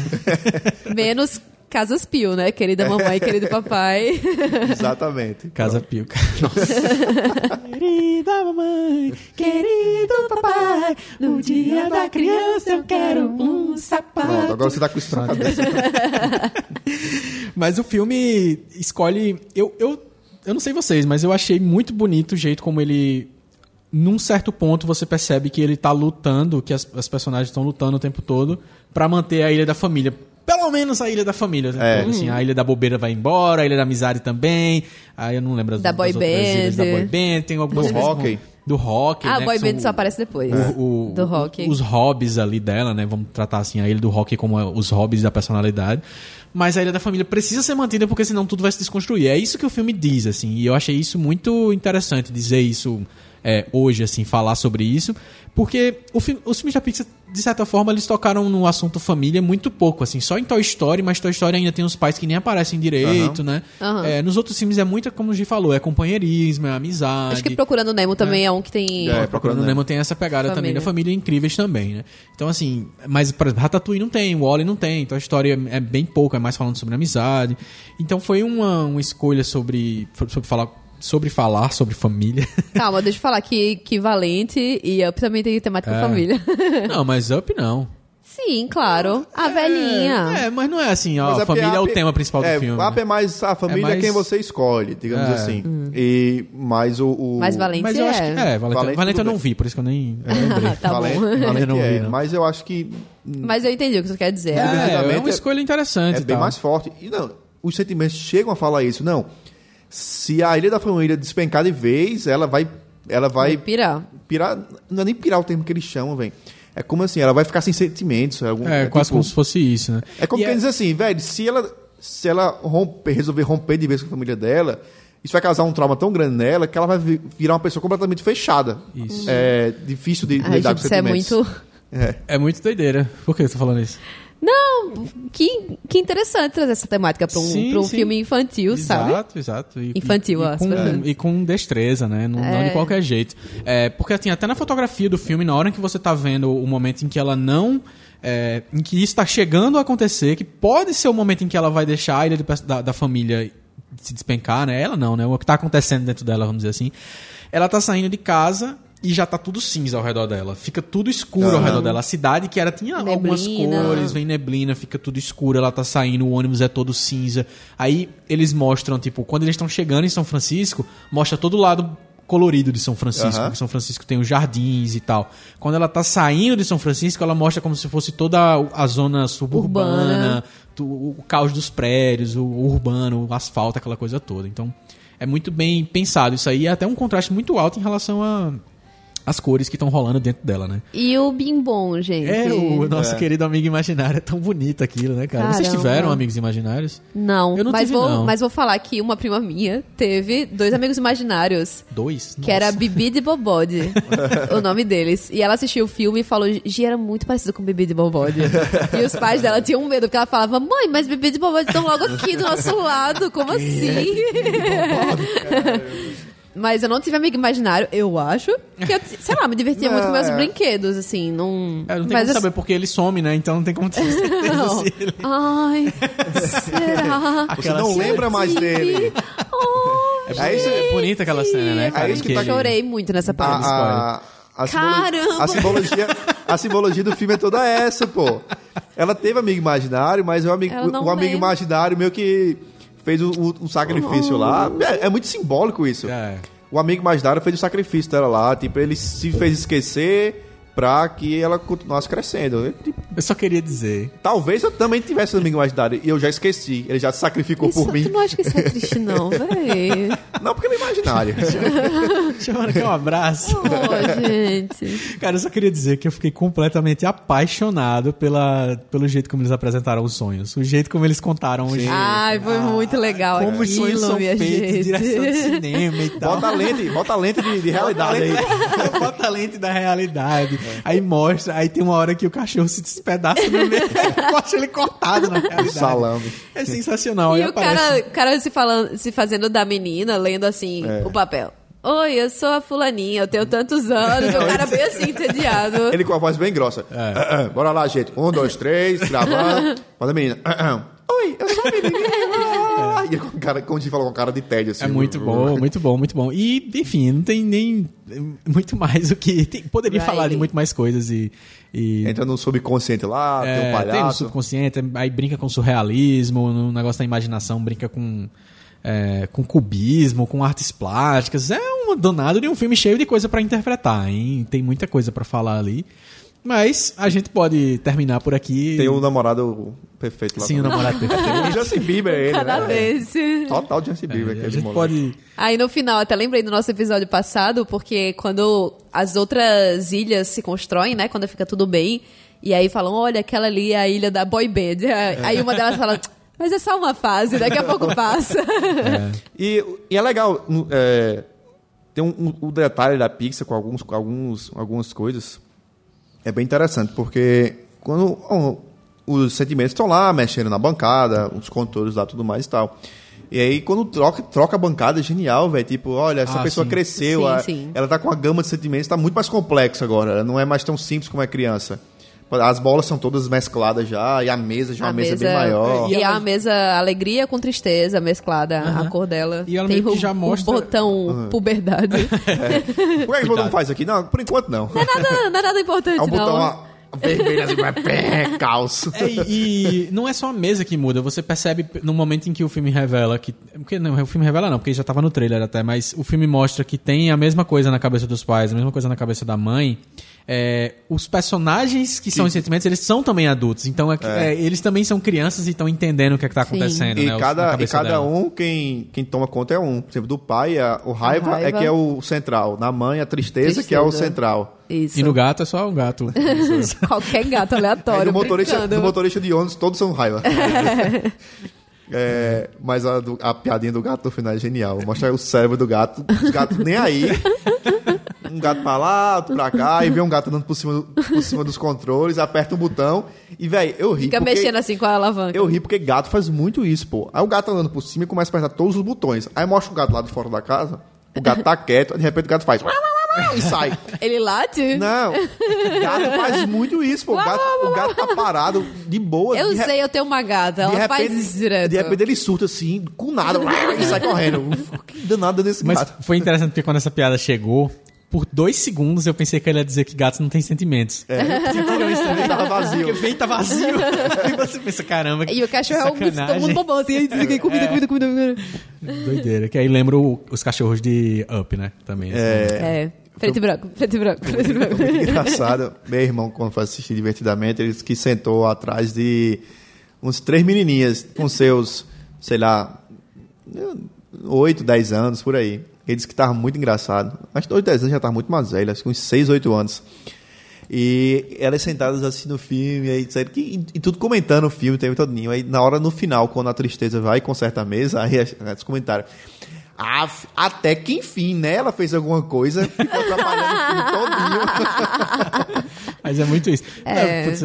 Menos Casas Pio, né? Querida mamãe, querido papai. <laughs> Exatamente. Casa Pio. cara. Nossa. <laughs> Querida mamãe, querido papai, no dia da criança eu quero um sapato. Pronto, agora você tá com isso na cabeça. <laughs> Mas o filme escolhe. Eu, eu, eu não sei vocês, mas eu achei muito bonito o jeito como ele. Num certo ponto você percebe que ele tá lutando, que as, as personagens estão lutando o tempo todo pra manter a ilha da família. Pelo menos a ilha da família. É. Então, assim, a ilha da bobeira vai embora, a ilha da amizade também. Aí eu não lembro as, Da outras ilhas. Da boy band, tem algumas Do hockey. Do rock. ah, né, boy band só aparece depois. o- o- Do rock. Os hobbies ali dela, né? Vamos tratar assim a ilha do rock como é os hobbies da personalidade. Mas a ilha da família precisa ser mantida porque senão tudo vai se desconstruir. É isso que o filme diz, assim. E eu achei isso muito interessante dizer isso é, hoje, assim, falar sobre isso. Porque o fi- os filmes da Pixar, de certa forma, eles tocaram no assunto família muito pouco, assim. Só em Toy Story, mas Toy Story ainda tem os pais que nem aparecem direito, né? Aham. É, nos outros filmes é muito, como o Gi falou, é companheirismo, é amizade. Acho que Procurando Nemo também é, um que tem... É, Procurando Nemo. Nemo tem essa pegada também Família. da família incríveis também, né? Então, assim, mas, por exemplo, Ratatouille não tem, Wally não tem, então a história é bem pouco, é mais falando sobre amizade. Então foi uma, uma escolha sobre, sobre falar sobre falar sobre família. <laughs> Calma, deixa eu falar que, que Valente e Up também tem temática É. família. <laughs> não, mas Up não. Sim, claro. A velhinha. É, mas não é assim, ó, a família é o tema principal é, do filme. Up é mais a família É mais- quem você escolhe, digamos É. assim. E mais o, o Mas Valente Mas eu é. acho que é, Valente, Valente Valente eu não vi, por isso que eu nem <laughs> eu lembrei. Tá Valente, bom. Valente Eu não vi, é. não. Mas eu acho que Mas eu entendi o que você quer dizer. É, é uma é- escolha interessante. É bem mais forte. E não, os sentimentos chegam a falar isso. Não. Se a Ilha da Família despencar de vez, ela vai. Ela vai Pirar. pirar. Não é nem pirar o termo que eles chamam, velho. É como assim, ela vai ficar sem sentimentos. É, algum- É, é quase tipo- como se fosse isso, né? É como E quem diz assim, velho, se ela, se ela romper, resolver romper de vez com a família dela, isso vai causar um trauma tão grande nela que ela vai vi- virar uma pessoa completamente fechada. Isso. É difícil de Ai, lidar gente, com isso é sentimentos. muito. É. É muito doideira. Por que você tá falando isso? Não, que, que interessante trazer essa temática pra um, Sim, pra um sim. filme infantil, sabe? Exato, exato. Infantil, e, e, com, e com destreza, né? Não, não de É. qualquer jeito. É, porque assim, até na fotografia do filme, na hora em que você tá vendo o momento em que ela não. é, em que isso tá chegando a acontecer, que pode ser o momento em que ela vai deixar a ilha de da, da família se despencar, né? Ela não, né? O que tá acontecendo dentro dela, vamos dizer assim. Ela tá saindo de casa e já tá tudo cinza ao redor dela. Fica tudo escuro ao Aham. redor dela. A cidade que era tinha algumas Neblina. cores, vem neblina, fica tudo escuro, ela tá saindo, o ônibus é todo cinza. Aí eles mostram, tipo, quando eles estão chegando em São Francisco, mostra todo o lado colorido de São Francisco, porque São Francisco tem os jardins e tal. Quando ela tá saindo de São Francisco, ela mostra como se fosse toda a zona suburbana, Urbana. tu- o caos dos prédios, o urbano, o asfalto, aquela coisa toda. Então, é muito bem pensado isso aí, é até um contraste muito alto em relação a as cores que estão rolando dentro dela, né? E o Bimbom, gente. É, o nosso É. querido amigo imaginário. É tão bonito aquilo, né, cara? Vocês Caramba. tiveram amigos imaginários? Não, Eu não mas, tive, vou, não. mas vou falar que uma prima minha teve dois amigos imaginários. Dois? Que era Bibi de Bobode, <laughs> o nome deles. E ela assistiu o filme e falou: Gi era muito parecido com Bibi de Bobode. <laughs> e os pais dela tinham medo, porque ela falava: Mãe, mas Bibi de Bobode estão logo aqui do nosso lado, como assim? <laughs> Mas eu não tive amigo imaginário, eu acho. Que eu, sei lá, me divertia muito com meus É. brinquedos, assim. Não, É, não tem mas como eu- saber porque ele some, né? Então não tem como ter certeza <laughs> Não. se ele... Ai, será? Você Aquela não lembra mais dele. Oh, É, isso- é bonita aquela cena, né, cara? É isso que tá- Chorei muito nessa parte. A, a, a, Caramba! a simbologia, a simbologia do filme é toda essa, pô. Ela teve amigo imaginário, mas o amigo, o amigo lembra. imaginário meio que fez o, o- o sacrifício lá. É, é muito simbólico isso. É. O amigo imaginário fez o sacrifício dela lá. Tipo, ele se fez esquecer pra que ela continuasse crescendo. Eu, tipo, Eu só queria dizer... talvez eu também tivesse um amigo imaginário e eu já esqueci. Ele já se sacrificou Isso, por mim. tu não acha que isso é triste, não, véi? <laughs> Não, porque ele é imaginário. <laughs> Chamando aqui um abraço. Oh, gente. Cara, eu só queria dizer que eu fiquei completamente apaixonado pela, pelo jeito como eles apresentaram os sonhos. O jeito como eles contaram os Ai, foi muito legal Como os sonhos aquilo, são feitos, gente. direção de cinema e <laughs> tal. bota a lente, bota a lente de, de realidade aí. Bota a lente da realidade. <laughs> Aí mostra, aí tem uma hora que o cachorro se despedaça no meio. <laughs> Mostra ele cortado na realidade. salame. É sensacional. E Aí o aparece- cara, o cara se, falando, se fazendo da menina, lendo assim É. o papel. Oi, eu sou a fulaninha, eu tenho tantos anos. o cara bem assim, entediado. <laughs> Ele com a voz bem grossa. É. Ah, ah, Bora lá, gente. Um, dois, três, gravando. Faz a menina. Ah. Oi, eu sou a menina. Ele com cara, como a gente falou, com cara de tédio, assim. É muito bom, muito bom, muito bom. E, enfim, não tem nem muito mais o que. tem- poderia Riley. falar de muito mais coisas e. e Entra no subconsciente lá, tem um é, tem no palhaço. subconsciente, aí brinca com surrealismo, no negócio da imaginação, brinca com. é, com cubismo, com artes plásticas. É um danado de um filme cheio de coisa pra interpretar, hein? Tem muita coisa pra falar ali. Mas a gente pode terminar por aqui. Tem o namorado perfeito lá. Sim, o também. namorado perfeito. <laughs> O Justin Bieber, ele, né? Canadense. Total Justin Bieber. a aquele gente pode. Aí no final, até lembrei do nosso episódio passado, porque quando as outras ilhas se constroem, né? Quando fica tudo bem, e aí falam, olha, aquela ali é a ilha da boy band. <laughs> Aí uma delas fala, mas é só uma fase, daqui a pouco passa. E, e é legal, é, tem um, um- um detalhe da Pixar com, alguns, com alguns, algumas coisas. É bem interessante, porque quando os sentimentos estão lá, mexendo na bancada, os controles lá, tudo mais e tal. E aí, quando troca, troca a bancada, é genial, velho. Tipo, olha, essa Ah, pessoa sim. cresceu, Sim, a- sim. ela tá com a gama de sentimentos, tá muito mais complexa agora. Ela não é mais tão simples como é criança. As bolas são todas mescladas já, e a mesa já é uma mesa, bem maior. E, a mesa alegria com tristeza mesclada, a cor dela. E ela Tem meio que o, já o mostra- botão puberdade. <laughs> Por que que todo mundo faz aqui? Não, por enquanto não. não, é nada, não é nada importante, É um botão não. ó, vermelho assim, pé, caos. É, e, e não é só a mesa que muda, você percebe no momento em que o filme revela que. Porque não, o filme revela não, porque já tava no trailer até, mas o filme mostra que tem a mesma coisa na cabeça dos pais, a mesma coisa na cabeça da mãe. É, os personagens que são os sentimentos, eles são também adultos. Então, é que- é, eles também são crianças e estão entendendo o que é que tá acontecendo, E né? cada, e cada dela. um, quem, quem toma conta é um. Por exemplo, do pai, a- o raiva, raiva. é que é o central. Na mãe, a tristeza, que é o Tristeza. central. Isso. E no gato é só um gato. <laughs> Qualquer gato aleatório. do motorista, do motorista de ônibus, todos são raiva. <laughs> É, mas a, a piadinha do gato no final é genial. Mostra o cérebro do gato, os gatos nem aí. <laughs> Um gato pra lá, outro pra cá, e vê um gato andando por cima, por cima dos controles, aperta um botão. E, velho, eu ri. Fica porque- mexendo assim com a alavanca. Eu ri porque gato faz muito isso, pô. Aí o gato andando por cima e começa a apertar todos os botões. Aí mostra o gato lá de fora da casa, o gato tá quieto, de repente o gato faz. E sai. Ele late? Não, o gato faz muito isso, pô. O gato, o gato tá parado, de boa. Eu de re- sei, eu tenho uma gata. Ela de faz repente, isso direto. de repente ele surta assim, com nada, e sai correndo. Que danada desse Mas gato. foi interessante porque quando essa piada chegou, por dois segundos eu pensei que ele ia dizer que gatos não têm sentimentos. É. Sentiram isso também? Tava vazio. Porque vem tá vazio. <laughs> e você pensa, caramba, E o cachorro é um todo mundo bobão assim. aí diz que Comida, comida, comida, comida. Doideira. Que aí lembra os cachorros de Up, né? Também. assim. É. Preto e branco, preto e branco, preto e branco. Engraçado. Meu irmão, quando foi assistir divertidamente, ele disse que sentou atrás de uns três menininhas com seus, sei lá, oito, dez anos, por aí. Ele disse que tava muito engraçado. Acho que 8, 10 anos já tava muito mais velho, acho que uns 6, 8 anos. E elas sentadas assim no filme, aí disseram que, e, e tudo comentando o filme o tempo todinho. Aí na hora, no final, quando a tristeza vai e conserta a mesa, <laughs> aí as- eles comentaram. "Ah, f- até que enfim, né? Ela fez alguma coisa, ficou <laughs> atrapalhando o filme todinho. <laughs> Mas é muito isso. É, Não, putz,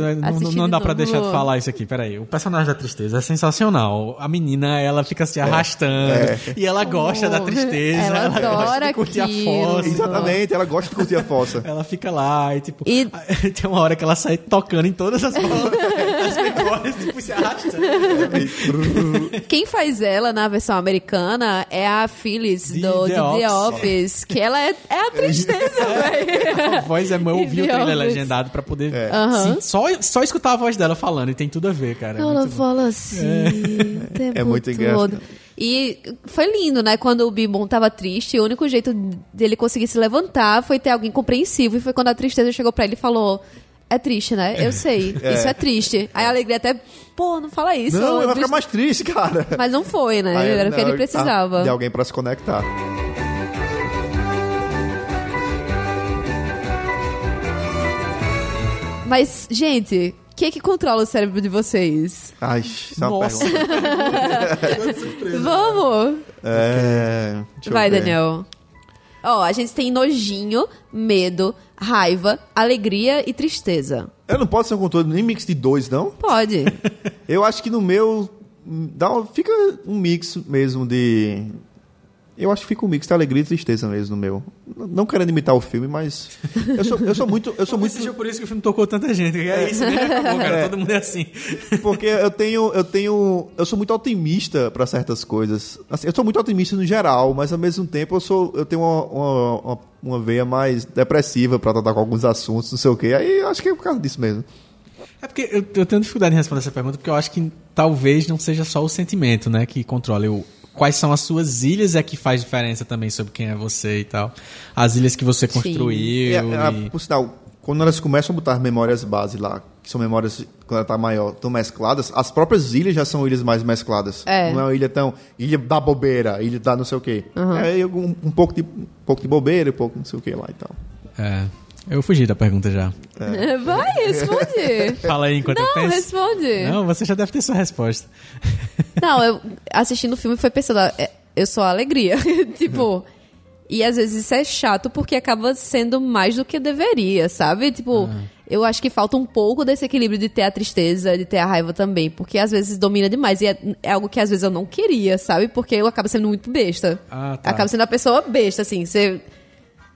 não, não- dá pra novo. deixar de falar isso aqui. Peraí. O personagem da tristeza é sensacional. A menina, ela fica se arrastando. E ela gosta da tristeza. Ela gosta adora de curtir a aquilo. fossa. Exatamente, ela gosta de curtir a fossa. Ela fica lá e, tipo... E- <laughs> Tem uma hora que ela sai tocando em todas as bolas. as memórias, tipo, se arrastando. Quem faz ela na versão americana é a Phyllis De do The de The Office. Office, que ela é, é a <laughs> tristeza, <laughs> velho. A voz é... Eu ouvi o The trailer Office. legendado pra poder... Aham. Sim, só, só escutar a voz dela falando. E tem tudo a ver, cara. É Ela muito bom. fala assim <laughs> o tempo É muito todo. engraçado. E foi lindo, né? Quando o Bibon tava triste, o único jeito dele conseguir se levantar foi ter alguém compreensivo. E foi quando a tristeza chegou pra ele e falou: É triste, né? Eu sei, <laughs> isso é triste. Aí a alegria até, pô, não fala isso. Não, ele vai ficar mais triste, cara. Mas não foi, né? Aí, Era o que ele precisava. De alguém pra se conectar. Mas, gente, o que que controla o cérebro de vocês? Ai, isso é Nossa. pergunta. <laughs> Vamos! É, eu Vai. Daniel. Ó, a gente tem nojinho, medo, raiva, alegria e tristeza. Eu não posso ser um controle nem mix de dois, não? Pode. <laughs> Eu acho que no meu. Dá, um- fica um mix mesmo de. Eu acho que fica um mix de alegria e tristeza mesmo no meu. Não querendo imitar o filme, mas. Eu sou, eu sou muito. Eu sou muito. seja por isso que o filme tocou tanta gente. É isso, né? Acabou, cara. Todo mundo é assim. Porque eu tenho, eu tenho, eu sou muito otimista para certas coisas. Assim, eu sou muito otimista no geral, mas ao mesmo tempo eu sou, eu tenho uma, uma, uma- uma veia mais depressiva para tratar com alguns assuntos, não sei o quê. Aí eu acho que é por causa disso mesmo. É porque eu, eu tenho dificuldade em responder essa pergunta, porque eu acho que talvez não seja só o sentimento, né, que controla. Eu, quais são as suas ilhas é que faz diferença também sobre quem é você e tal. As ilhas que você construiu. E, a- a- e- por sinal, quando elas começam a botar memórias base lá, que são memórias quando ela tá maior, tão mescladas, as próprias ilhas já são ilhas mais mescladas. É. Não é uma ilha tão ilha da bobeira, ilha da não sei o quê. É um, um pouco de um pouco de bobeira, um pouco não sei o quê lá e tal. É, eu fugi da pergunta já. <laughs> Vai, responde. Fala aí enquanto eu Não, penso. responde. Não, você já deve ter sua resposta. <laughs> Não, eu assistindo o filme foi pensando, é, eu sou a alegria. <laughs> tipo, e às vezes isso é chato porque acaba sendo mais do que deveria, sabe? Tipo, eu acho que falta um pouco desse equilíbrio de ter a tristeza, de ter a raiva também, porque às vezes domina demais e é, é algo que às vezes eu não queria, sabe? Porque eu acabo sendo muito besta. Ah, tá. Acabo sendo a pessoa besta, assim, você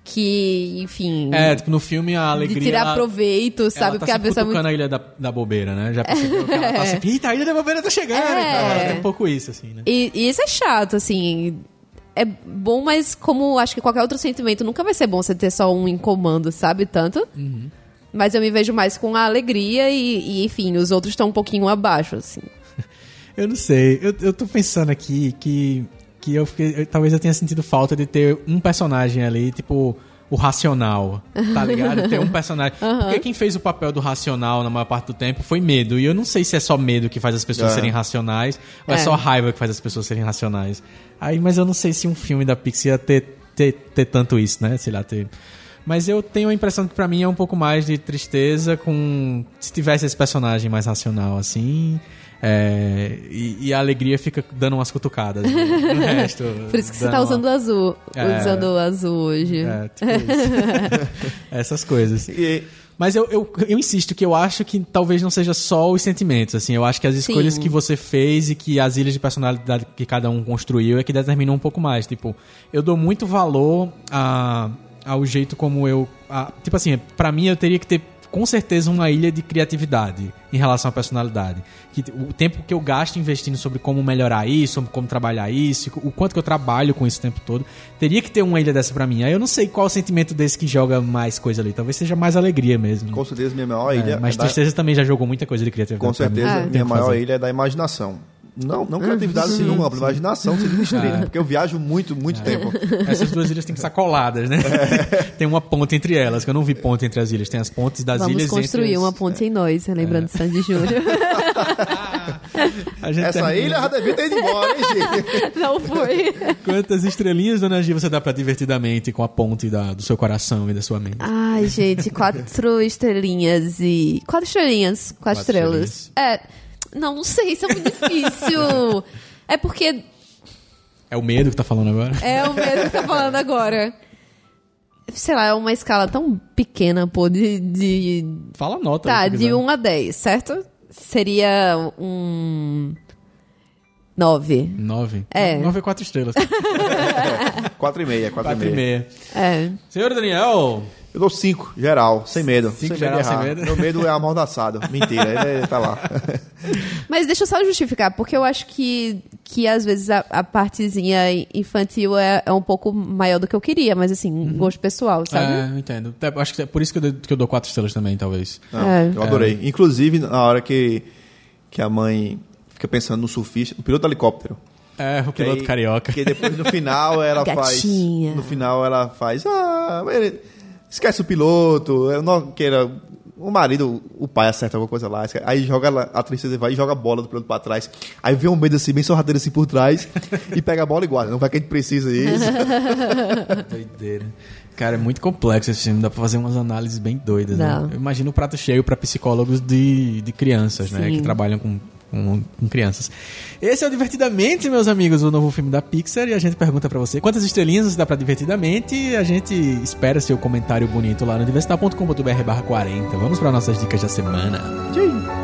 que, enfim, É, tipo, no filme a de alegria... tirar ela- proveito, sabe? Ela tá porque a pessoa é muito a ilha da, da bobeira, né? Já percebeu que ela tá <laughs> sempre... Eita, a ilha da bobeira tá chegando! É. tem um pouco isso, assim, né? E, e isso é chato, assim. É bom, mas como acho que qualquer outro sentimento, nunca vai ser bom você ter só um em comando, sabe? Tanto. Mas eu me vejo mais com a alegria e, e, enfim, os outros estão um pouquinho abaixo, assim. <laughs> Eu não sei. Eu, eu tô pensando aqui que, que eu fiquei. eu- talvez eu tenha sentido falta de ter um personagem ali, tipo, o racional, tá ligado? Ter um personagem. <laughs> Porque quem fez o papel do racional na maior parte do tempo foi medo. E eu não sei se é só medo que faz as pessoas É. serem racionais ou é. É. só raiva que faz as pessoas serem racionais. Aí, mas eu não sei se um filme da Pixar ia ter, ter, ter tanto isso, né? Sei lá, ter. Mas eu tenho a impressão que pra mim é um pouco mais de tristeza com. Se tivesse esse personagem mais racional assim. é, e, e a alegria fica dando umas cutucadas no, no <laughs> resto. Por isso que você tá uma- usando o azul. É. Usando o azul hoje. É, tipo isso. <laughs> Essas coisas. E, Mas eu, eu, eu insisto que eu acho que talvez não seja só os sentimentos, assim. Eu acho que as escolhas Sim. que você fez e que as ilhas de personalidade que cada um construiu é que determinam um pouco mais. Tipo, eu dou muito valor a, ao jeito como eu... a- tipo assim, pra mim eu teria que ter com certeza uma ilha de criatividade em relação à personalidade. Que o tempo que eu gasto investindo sobre como melhorar isso, sobre como trabalhar isso, o quanto que eu trabalho com isso o tempo todo, teria que ter uma ilha dessa pra mim. Aí eu não sei qual o sentimento desse que joga mais coisa ali. Talvez seja mais alegria mesmo. com certeza, minha maior É, ilha. mas é da- Tristeza também já jogou muita coisa de criatividade. Com certeza, Ah. Minha maior fazer. ilha é da imaginação. Não, não criatividade sim, nenhuma, sim. imaginação seria destruída, porque eu viajo muito, muito tempo. Essas duas ilhas têm que estar coladas, né? <laughs> tem uma ponte entre elas, que eu não vi ponte entre as ilhas. Tem as pontes das Vamos ilhas construir entre as... uma ponte em nós, lembrando de Sandy Júnior. <laughs> Essa termina- ilha já devia ter ido embora, hein, gente? <laughs> Não foi. Quantas estrelinhas, dona Gi, você dá pra divertidamente com a ponte da- do seu coração e da sua mente? Ai, gente, quatro estrelinhas e. Quatro estrelinhas. Quatro, Quatro estrelas. É. Não, não sei, isso é muito difícil. É porque É o medo que tá falando agora? é o mesmo que tá falando agora. Sei lá, é uma escala tão pequena, pô, de. de... Fala a nota. Tá, de quiser. 1 a 10, certo? Seria um. 9. Nove? É. Nove é quatro estrelas. <laughs> Quatro e meia, quatro, Quatro e meia. É. Senhor Daniel, Eu dou cinco, geral, sem medo. Cinco sem geral, medo sem medo? Meu medo é amordaçado. Mentira, ele tá lá. <laughs> Mas deixa eu só justificar, porque eu acho que, que às vezes a, a partezinha infantil é, é um pouco maior do que eu queria, mas assim, gosto pessoal, sabe? é, eu entendo. Até- Acho que é por isso que eu, dou, que eu dou quatro estrelas também, talvez. Não, É. Eu adorei. Inclusive, na hora que, que a mãe fica pensando no surfista, no piloto do helicóptero. É, o Que piloto aí- carioca. Que depois no final ela <laughs> Gatinha. faz. No final ela faz. Ah, ele- esquece o piloto. Eu não queira. O marido, o pai acerta alguma coisa lá. Aí joga a tristeza vai e joga a bola do piloto pra trás. Aí vê um medo assim, bem sorrateiro assim por trás. <laughs> e pega a bola e guarda. Não vai que a gente precisa disso. <laughs> Doideira. Cara, é muito complexo esse filme, dá pra fazer umas análises bem doidas, né? Eu imagino o prato cheio pra psicólogos de, de crianças, né? Sim. Que trabalham com, com, com crianças. Esse é o Divertidamente, meus amigos, o novo filme da Pixar, e a gente pergunta pra você quantas estrelinhas você dá pra Divertidamente, e a gente espera seu comentário bonito lá no diversitar.com.br barra 40. Vamos pra nossas dicas da semana. Podcast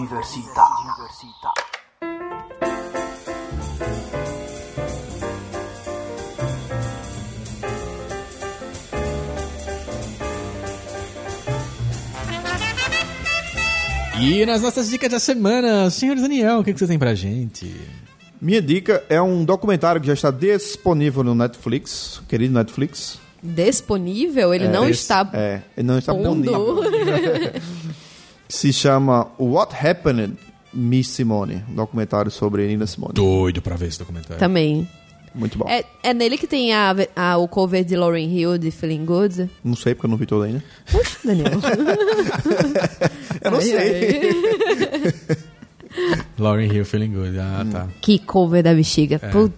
Diversita. Diversita. E nas nossas dicas da semana, senhor Daniel, o que, que você tem pra gente? Minha dica é um documentário que já está disponível no Netflix, querido Netflix. Disponível? Ele não esse- está É, ele não está pondo. <laughs> Se chama What Happened, Miss Simone. Um documentário sobre Nina Simone. Doido pra ver esse documentário. também. Muito bom. É, é nele que tem a, a- o cover de Lauren Hill de Feeling Good? Não sei porque eu não vi todo ainda. Puxa, Daniel. <laughs> Eu não Ai, sei. Lauren Hill, Feeling Good. Ah, tá. Que cover da bexiga. É. Puta.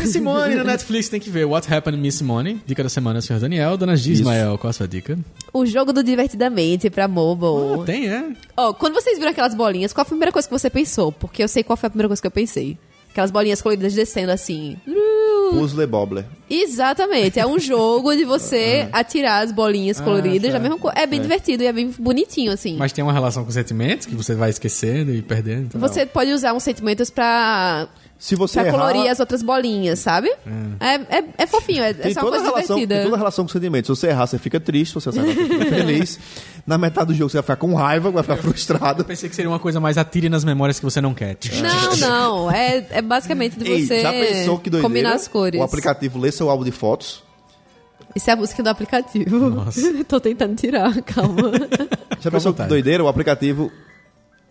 Miss Simone no Netflix tem que ver What Happened Miss Simone. Dica da semana, senhor Daniel. Dona G. Isso. Ismael, qual a sua dica? O jogo do Divertidamente pra mobile. Ah, tem, é? Ó, quando vocês viram aquelas bolinhas, qual foi a primeira coisa que você pensou? Porque eu sei qual foi a primeira coisa que eu pensei. Aquelas bolinhas coloridas descendo assim. Puzzle Bobbler. Exatamente. É um jogo de você <laughs> atirar as bolinhas Ah, coloridas da tá. mesma cor. É bem divertido e é bem bonitinho, assim. Mas tem uma relação com sentimentos que você vai esquecendo e perdendo. então. Você pode usar uns sentimentos pra Se você Pra errar, colorir as outras bolinhas, sabe? É, é, é fofinho, é, é tem só uma toda, a coisa relação, tem divertida. toda a relação com sentimentos. Se você errar, você fica triste. Se você acertar, você fica feliz. <laughs> Na metade do jogo, você vai ficar com raiva, vai ficar frustrado. Pensei que seria uma coisa mais atire nas memórias que você não quer. Não, não. É, é basicamente de Ei, você já pensou que doideira? combinar as cores. O aplicativo lê seu álbum de fotos. Isso é a música do aplicativo. Nossa. <laughs> Tô tentando tirar, calma. Já pensou que doideira? O aplicativo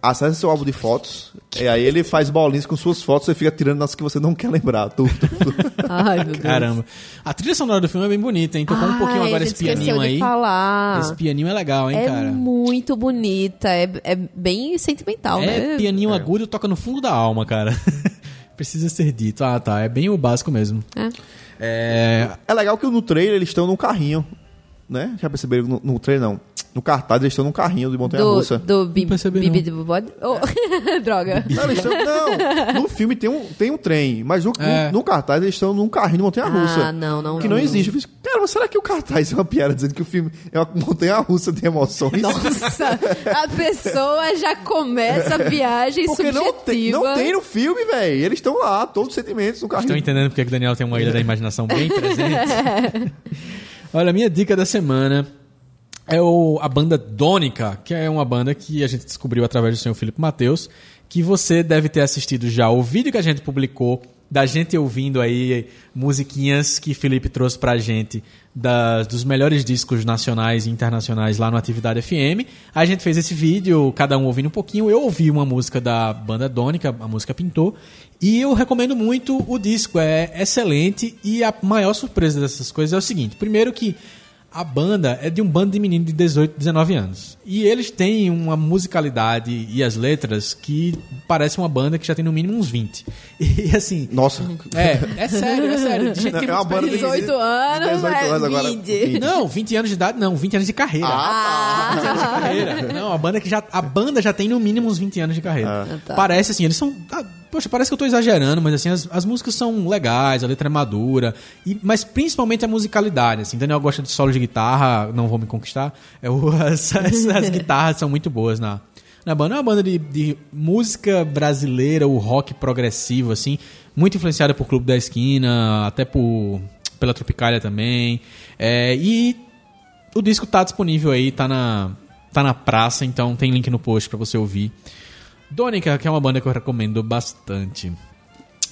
acessa seu álbum de fotos. E aí ele faz bolinhas com suas fotos e fica tirando nas que você não quer lembrar. Tu, tu, tu. <laughs> Ai, meu Deus. Caramba. A trilha sonora do filme é bem bonita, hein? Tocou um pouquinho agora esse pianinho de aí. falar. Esse pianinho é legal, hein, é cara? muito bonita, é, é bem sentimental, É né? pianinho agudo, toca no fundo da alma, cara. <laughs> Precisa ser dito. Ah, tá. É bem o básico mesmo. É. É. É legal que no trailer eles estão num carrinho. Né? Já perceberam? No, no trailer não. No cartaz eles estão num carrinho de Do, montanha-russa. do Bi- Não percebi, Bibi não. do Bode. Oh, <laughs> droga. Não, eles estão, não, no filme tem um, tem um trem, mas no, no- É. no cartaz eles estão num carrinho de montanha-russa. Ah, não, não. Que não existe. Eu fiz, cara, mas será que o cartaz é uma piada dizendo que o filme é uma montanha-russa de emoções? Nossa, a pessoa já começa a viagem Porque não tem, subjetiva. não tem no filme, velho. Eeles estão lá, todos os sentimentos no carrinho. Estão entendendo porque que o Daniel tem uma ilha da imaginação bem <laughs> presente? <laughs> Olha, a minha dica da semana é o, a banda Dônica, que é uma banda que a gente descobriu através do senhor Felipe Mateus, que você deve ter assistido já o vídeo que a gente publicou da gente ouvindo aí musiquinhas que Felipe trouxe pra gente das, dos melhores discos nacionais e internacionais lá no Atividade FM. A gente fez esse vídeo, cada um ouvindo um pouquinho. Eu ouvi uma música da banda Dônica, a música Pintou, e eu recomendo muito o disco, é excelente. E a maior surpresa dessas coisas é o seguinte: primeiro que a banda é de um bando de meninos de 18, 19 anos. E eles têm uma musicalidade e as letras que parece uma banda que já tem no mínimo uns 20. <laughs> E assim. Nossa. É, é sério, é sério. De gente que É uma banda de 18 anos, 18 é anos agora. 20. Não, 20 anos de idade, não, 20 anos de carreira. Ah, 20 anos de carreira. Não, a banda que já a banda já tem no mínimo uns 20 anos de carreira. Ah, tá. Parece assim, eles são, ah, poxa, parece que eu tô exagerando, mas assim, as, as músicas são legais, a letra é madura, e mas principalmente a musicalidade, assim. Daniel gosta de solo de guitarra, não vou me conquistar. É <laughs> as, as- as <laughs> guitarras são muito boas na na banda. É uma banda de, de música brasileira, o rock progressivo, assim, muito influenciada por Clube da Esquina, até por pela Tropicália também. É, e o disco tá disponível aí, tá na, tá na praça, então tem link no post pra você ouvir. Dônica, que é uma banda que eu recomendo bastante.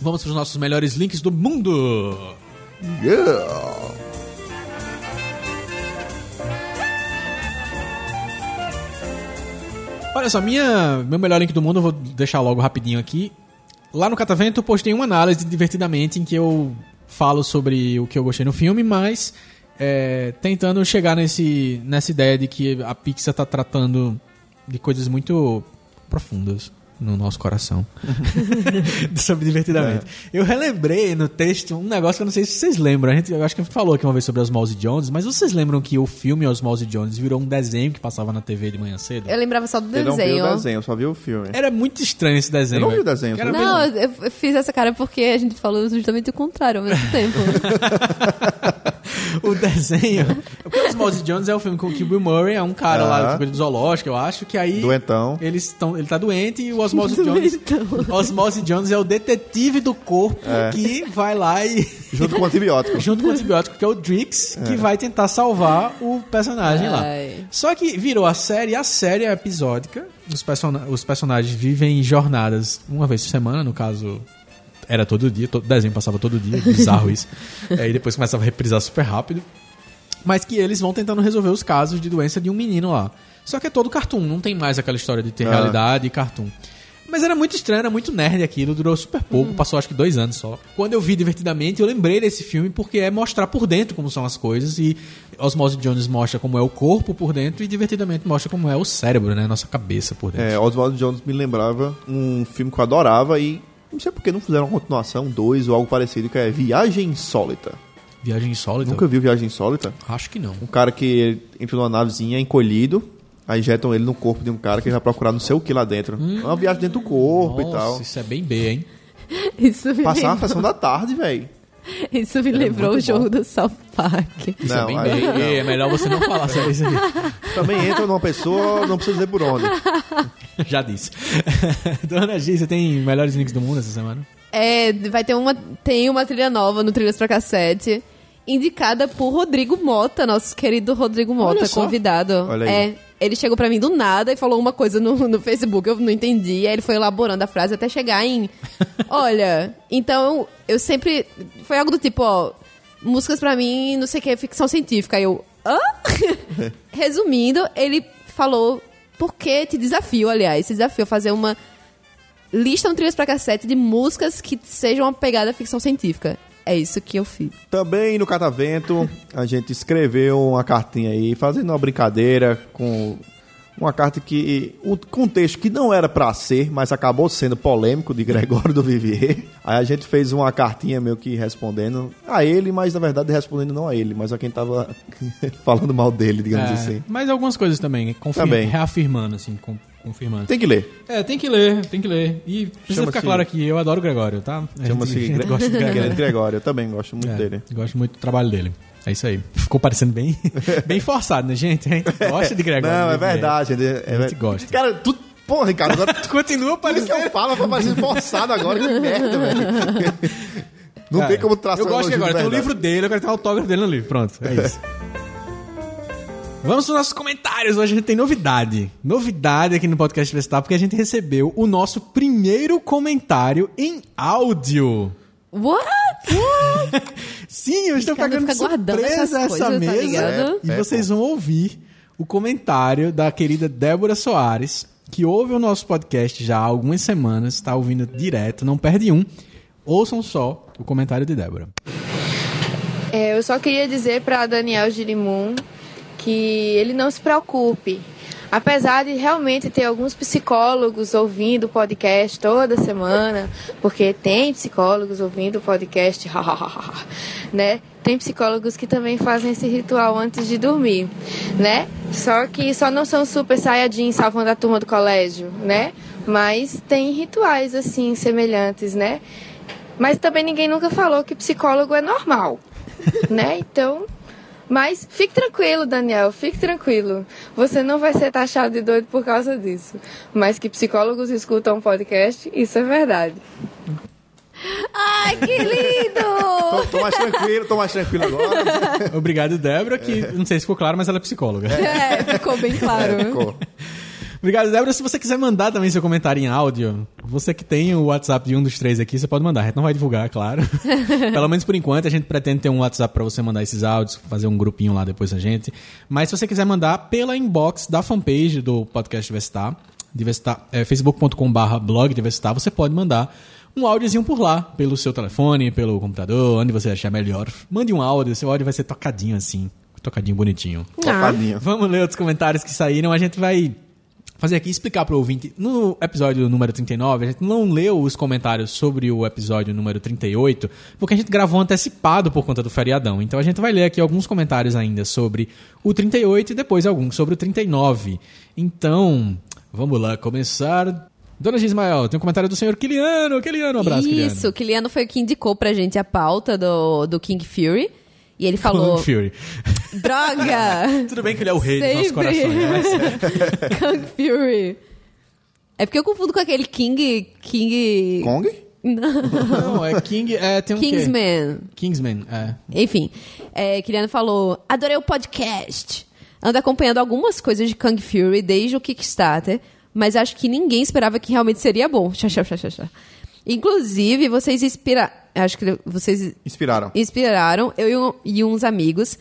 Vamos pros nossos melhores links do mundo. yeah. Olha só, minha, meu melhor link do mundo, eu vou deixar logo rapidinho aqui. Lá no Catavento eu postei uma análise divertidamente em que eu falo sobre o que eu gostei no filme, mas é, tentando chegar nesse, nessa ideia de que a Pixar tá tratando de coisas muito profundas no nosso coração. <laughs> sobre divertidamente. Eu relembrei no texto um negócio que eu não sei se vocês lembram. A gente, eu acho que a gente falou aqui uma vez sobre Osmose Jones, mas vocês lembram que o filme Osmose Jones virou um desenho que passava na TV de manhã cedo? Eu lembrava só do Eu não vi desenho. o desenho, eu só vi o filme. Era muito estranho esse desenho. Eu não vi o desenho, era Não, mesmo- eu, eu fiz essa cara porque a gente falou justamente o contrário ao mesmo tempo. <laughs> <laughs> <laughs> o desenho. Porque o Osmose Jones é o filme com o Bill Murray, é um cara lá cuida do zoológico, eu acho, que aí. Doentão. Eles estão, ele tá doente e o Osmose Jones. Osmose Jones é o detetive do corpo que vai lá e. <laughs> Junto com o antibiótico. junto com o antibiótico, que é o Drix, que vai tentar salvar o personagem lá. Ai. Só que virou a série, a série é episódica. Os, persona- os personagens vivem em jornadas uma vez por semana, no caso. Era todo dia, todo desenho passava todo dia, bizarro isso. Aí <laughs> depois começava a reprisar super rápido. Mas que eles vão tentando resolver os casos de doença de um menino lá. Só que é todo cartoon, não tem mais aquela história de ter Ah. realidade e cartoon. Mas era muito estranho, era muito nerd aquilo, durou super pouco, passou acho que dois anos só. Quando eu vi divertidamente, eu lembrei desse filme porque é mostrar por dentro como são as coisas e Osmose Jones mostra como é o corpo por dentro e divertidamente mostra como é o cérebro, né? Nossa cabeça por dentro. É, Oswald Jones me lembrava um filme que eu adorava e não sei por que não fizeram uma continuação, dois ou algo parecido, que é Viagem Insólita. Viagem insólita? Nunca viu Viagem Insólita? Acho que não. Um cara que entra numa navezinha encolhido, aí injetam ele no corpo de um cara que ele vai procurar não sei o que lá dentro. É uma viagem dentro do corpo e Nossa, tal. isso é bem B, hein? Isso Passar uma sessão da tarde, velho. <laughs> isso me lembrou o jogo bom. do South Park. Isso Não, é bem aí não. É melhor você não falar sobre isso aqui. <laughs> Também entra numa pessoa, não precisa dizer por onde. Já disse. <laughs> Dona G, você tem melhores links do mundo essa semana? É, vai ter uma. Tem uma trilha nova no Trilhas pra Cassete. Indicada por Rodrigo Mota, nosso querido Rodrigo Mota, Olha só. convidado. Olha aí. É. Ele chegou pra mim do nada e falou uma coisa no, no Facebook, eu não entendi. Aí ele foi elaborando a frase até chegar em. <laughs> Olha, então eu sempre. Foi algo do tipo, ó. Músicas pra mim, não sei o que, ficção científica. Aí eu. Hã? <laughs> <laughs> Resumindo, ele falou. Por que te desafio, aliás? Te desafio a fazer uma lista um trilhas pra cassete de músicas que sejam uma pegada ficção científica. É isso que eu fiz. Também no Catavento, a gente escreveu uma cartinha aí, fazendo uma brincadeira com uma carta que. um- com um texto que não era pra ser, mas acabou sendo polêmico de Gregório do Vivier. Aí a gente fez uma cartinha meio que respondendo a ele, mas na verdade respondendo não a ele, mas a quem tava <laughs> falando mal dele, digamos É, assim. Mas algumas coisas também, confirma, Também. reafirmando, assim, com- confirmando. Tem que ler. É, tem que ler, tem que ler. E precisa ficar claro aqui, eu adoro o Gregório, tá? Chama-se <laughs> Gre- Gregório. Gregório. Eu também gosto muito É, dele. Gosto muito do trabalho dele. É isso aí. Ficou parecendo bem, <laughs> bem forçado, né, gente? A gente gosta de Gregório. Não, é Vivier. verdade. É, é, A gente gosta. Cara, tu. Porra, Ricardo, agora <laughs> Continua Tudo que parecendo. eu falo foi parecendo forçado agora, que merda, velho. Não Cara, tem como traçar Eu gosto agora, tem o livro dele, eu quero ter o autógrafo dele no livro. Pronto, é isso. Vamos para os nossos comentários. Hoje a gente tem novidade. Novidade aqui no podcast Vestar, porque a gente recebeu o nosso primeiro comentário em áudio. What? <laughs> Sim, eu estou guardando surpresa essa tá mesa. ligado? e É, vocês vão ouvir o comentário da querida Débora Soares, que ouve o nosso podcast já há algumas semanas, está ouvindo direto, não perde um. Ouçam só o comentário de Débora. É, eu só queria dizer para Daniel Girimum que ele não se preocupe. Apesar de realmente ter alguns psicólogos ouvindo o podcast toda semana, porque tem psicólogos ouvindo o podcast, <laughs> né? Tem psicólogos que também fazem esse ritual antes de dormir, né? Só que só não são super saiyajin salvando a turma do colégio, né? Mas tem rituais assim semelhantes, né? Mas também ninguém nunca falou que psicólogo é normal, <laughs> né? Então, mas fique tranquilo, Daniel, fique tranquilo. Você não vai ser taxado de doido por causa disso. Mas que psicólogos escutam um podcast, isso é verdade. Ai, que lindo! Tô, tô mais tranquilo, tô mais tranquilo agora. Obrigado, Débora, que não sei se ficou claro, mas ela é psicóloga. é, ficou bem claro. Ficou. Obrigado, Débora. Se você quiser mandar também seu comentário em áudio, você que tem o WhatsApp de um dos três aqui, você pode mandar. A gente não vai divulgar, claro. <laughs> Pelo menos por enquanto, a gente pretende ter um WhatsApp pra você mandar esses áudios, fazer um grupinho lá depois da gente. Mas se você quiser mandar pela inbox da fanpage do podcast Vestar, Divestar, é, facebook.com.br blog Divestar, você pode mandar um áudiozinho por lá, pelo seu telefone, pelo computador, onde você achar melhor. Mande um áudio, seu áudio vai ser tocadinho assim, tocadinho bonitinho. Tocadinho. Vamos ler outros comentários que saíram. A gente vai fazer aqui explicar para o ouvinte. No episódio número 39, a gente não leu os comentários sobre o episódio número 38, porque a gente gravou antecipado por conta do feriadão. Então a gente vai ler aqui alguns comentários ainda sobre o 38 e depois alguns sobre o 39. Então, vamos lá começar. Dona Gismael, tem um comentário do senhor Kiliano. Kiliano, um abraço, Kiliano. Isso, o Kiliano foi o que indicou pra gente a pauta do, do King Fury. E ele falou: Kung Fury. Droga! <laughs> Tudo bem que ele é o rei dos nossos Sempre. corações, né? <laughs> Kung Fury. É porque eu confundo com aquele King. King. Kong? Não, é King... É, tem um quê? Kingsman. Kingsman, é. Enfim, é, Kiliano falou: adorei o podcast. Ando acompanhando algumas coisas de Kung Fury desde o Kickstarter, mas acho que ninguém esperava que realmente seria bom. Xá, xá, xá, xá. Inclusive, vocês inspiraram. Acho que vocês Inspiraram. inspiraram eu e uns amigos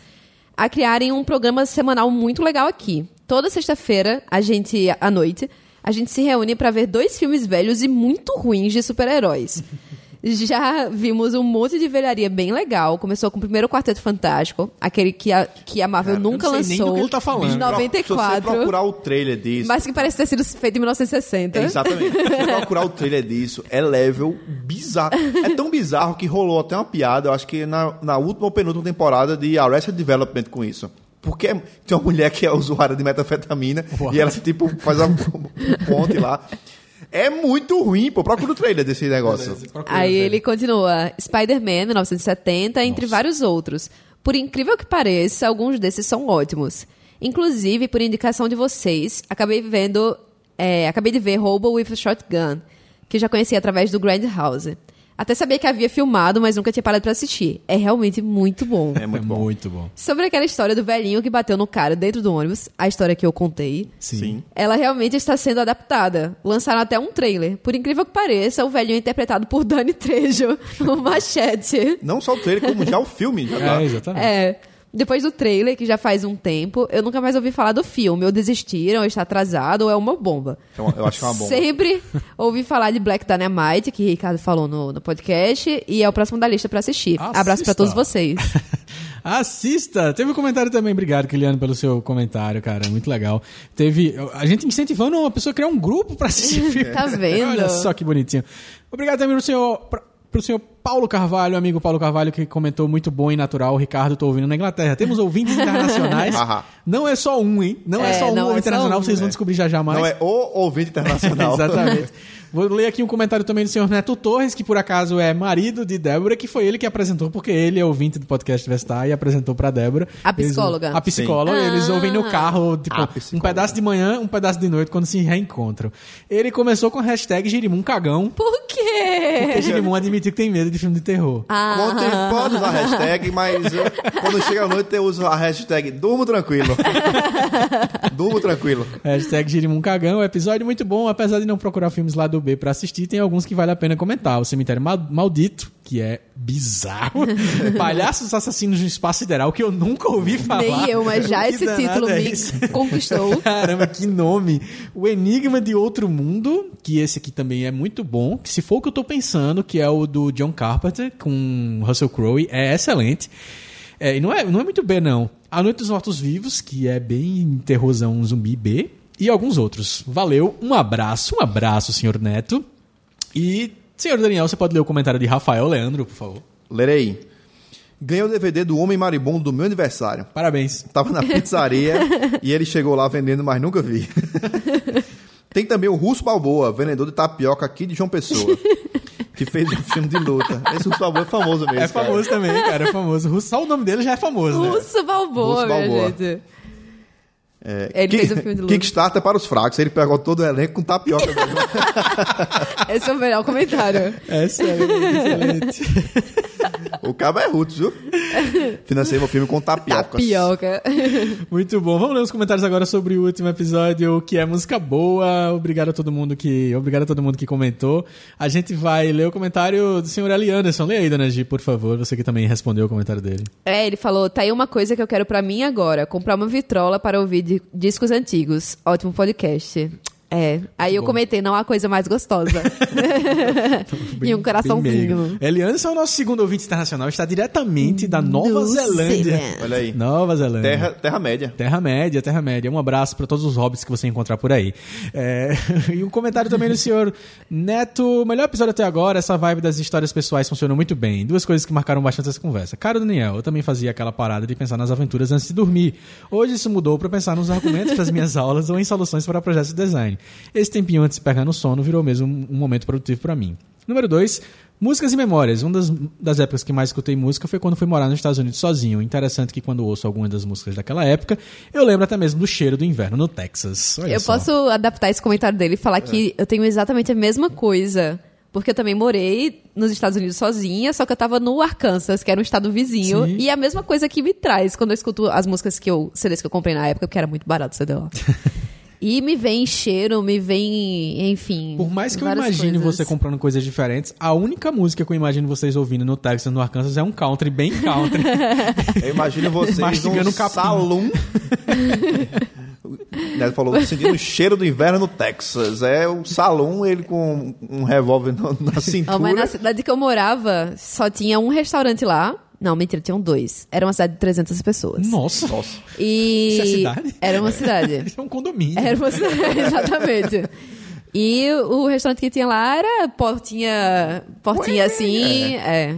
a criarem um programa semanal muito legal aqui. Toda sexta-feira, a gente, à noite, a gente se reúne para ver dois filmes velhos e muito ruins de super-heróis. <laughs> Já vimos um monte de velharia bem legal. Começou com o primeiro Quarteto Fantástico, aquele que a, que a Marvel Cara, eu nunca não sei nem do lançou. que ele tá falando. De Se você 94. procurar o trailer disso. Mas que parece ter sido feito em 1960. É, exatamente. Se você <laughs> procurar o trailer disso, é level bizarro. É tão bizarro que rolou até uma piada, eu acho que na, na última ou penúltima temporada de Arrested Development com isso. Porque tem uma mulher que é usuária de metanfetamina What? e ela, tipo, faz uma, um ponte lá. É muito ruim, pô. Procura o trailer desse negócio. Aí ele continua: Spider-Man, 1970, entre vários outros. Por incrível que pareça, alguns desses são ótimos. Inclusive, por indicação de vocês, acabei vendo. é, acabei de ver Hobo with a Shotgun, que já conheci através do Grand House. Até sabia que havia filmado, mas nunca tinha parado pra assistir. É realmente muito bom. É muito é bom. muito bom. Sobre aquela história do velhinho que bateu no cara dentro do ônibus, a história que eu contei, Sim. Sim. ela realmente está sendo adaptada. Lançaram até um trailer. Por incrível que pareça, o velhinho é interpretado por Dani Trejo, <laughs> o Machete. Não só o trailer, como já o filme. Já tá. É, exatamente. É. Depois do trailer, que já faz um tempo, eu nunca mais ouvi falar do filme. Ou desistiram, ou está atrasado, ou é uma bomba. Então, eu acho que é uma bomba. Sempre <laughs> ouvi falar de Black Dynamite, que o Ricardo falou no, no podcast, e é o próximo da lista pra assistir. Assista. Abraço pra todos vocês. <laughs> Assista! Teve um comentário também, obrigado, Kiliano, pelo seu comentário, cara. Muito legal. Teve. A gente incentivando uma pessoa a criar um grupo pra assistir <laughs> filme. Tá vendo? Olha só que bonitinho. Obrigado também pro senhor. pra- Pro senhor Paulo Carvalho, amigo Paulo Carvalho, que comentou muito bom e natural. Ricardo, tô ouvindo na Inglaterra. Temos ouvintes internacionais. <laughs> Não é só um, hein? Não é, É, só um é ouvinte só internacional, um. vocês vão descobrir já já mais. Não é o ouvinte internacional. <laughs> Exatamente. <laughs> Vou ler aqui um comentário também do senhor Neto Torres, que por acaso é marido de Débora, que foi ele que apresentou, porque ele é ouvinte do podcast Vestar e apresentou pra Débora. A Eles- psicóloga. a psicóloga. Eles Ah. ouvem no carro, tipo, um pedaço de manhã, um pedaço de noite, quando se reencontram. Ele começou com a hashtag Girimum Cagão, Por quê? Porque Girimum admitiu que tem medo de filme de terror. Ah, Contem, pode usar a hashtag, mas eu- quando chega a noite eu uso a hashtag Durmo Tranquilo. <laughs> Durmo Tranquilo. Hashtag Girimum Cagão, episódio muito bom, apesar de não procurar filmes lá do B pra assistir, tem alguns que vale a pena comentar. O Cemitério Ma- Maldito, que é bizarro. <laughs> Palhaços Assassinos no Espaço Sideral, que eu nunca ouvi falar. nem eu, mas já <laughs> Que esse título é me <laughs> conquistou. Caramba, que nome! O Enigma de Outro Mundo, que esse aqui também é muito bom. Que se for o que eu tô pensando, que é o do John Carpenter com Russell Crowe, é excelente. É, e não é, não é muito B, não. A Noite dos Mortos Vivos, que é bem terrorzão zumbi B. E alguns outros. Valeu, um abraço, um abraço, senhor Neto. E, senhor Daniel, você pode ler o comentário de Rafael Leandro, por favor. Lerei. Ganhei o DVD do Homem Maribondo do meu aniversário. Parabéns. Tava na pizzaria <laughs> e ele chegou lá vendendo, mas nunca vi. <laughs> Tem também o Russo Balboa, vendedor de tapioca aqui de João Pessoa, que fez um filme de luta. Esse Russo Balboa é famoso mesmo. É famoso também, cara, é famoso. Só o nome dele já é famoso, né? Russo Balboa, Russo Balboa. gente. É, Ele Ki- fez um filme de luta. Kickstarter para os fracos. Ele pegou todo o elenco com tapioca. <laughs> Esse é o melhor comentário. É excelente, excelente. <laughs> o cabo é Ruth, viu? Financei meu filme com tapiocas. Tapioca. Muito bom. Vamos ler os comentários agora sobre o último episódio, que é música boa. Obrigado a todo mundo que, obrigado a todo mundo que comentou. A gente vai ler o comentário do senhor Eli Anderson. Lê aí, dona Gi, por favor. Você que também respondeu o comentário dele. É, ele falou: tá aí uma coisa que eu quero pra mim agora: comprar uma vitrola para ouvir di- discos antigos. Ótimo podcast. É. Aí eu bom. comentei: não há coisa mais gostosa. <laughs> e um Bem coraçãozinho. meigo. Eli Anderson é o nosso segundo ouvinte internacional. Está diretamente da Nova Do Zelândia. Zealand. Olha aí. Nova Zelândia. Terra, Terra Média. Terra-média, Terra-média. Um abraço para todos os hobbits que você encontrar por aí. É, <laughs> e um comentário também do senhor Neto. Melhor episódio até agora, essa vibe das histórias pessoais funcionou muito bem. Duas coisas que marcaram bastante essa conversa. Caro Daniel, eu também fazia aquela parada de pensar nas aventuras antes de dormir. Hoje isso mudou para pensar nos argumentos das minhas <laughs> aulas ou em soluções para projetos de design. Esse tempinho antes de pegar no sono virou mesmo um momento produtivo para mim. Número 2. Músicas e memórias. Uma das, das épocas que mais escutei música foi quando fui morar nos Estados Unidos sozinho. Interessante que quando ouço algumas das músicas daquela época, eu lembro até mesmo do cheiro do inverno no Texas. Olha Eu só. posso adaptar esse comentário dele e falar que eu tenho exatamente a mesma coisa. Porque eu também morei nos Estados Unidos sozinha, só que eu tava no Arkansas, que era um estado vizinho. Sim. E é a mesma coisa que me traz quando eu escuto as músicas que eu. CDs que eu comprei na época, porque era muito barato o CD lá. <laughs> e me vem cheiro, me vem, enfim. Por mais que eu imagine coisas. você comprando coisas diferentes, a única música que eu imagino vocês ouvindo no Texas, no Arkansas, é um country bem country. <laughs> Eu imagino vocês Mastigando num capim. salão. O <laughs> Neto falou, sentindo o cheiro do inverno no Texas. É o salão, ele com um revólver na, cintura. Ah, mas na cidade que eu morava, só tinha um restaurante lá. Não, mentira, tinham dois. Era uma cidade de 300 pessoas. Nossa, Nossa. E... Isso é cidade? Era uma cidade. <laughs> é um condomínio. Era uma cidade, <laughs> exatamente. E o restaurante que tinha lá era portinha, portinha assim, é.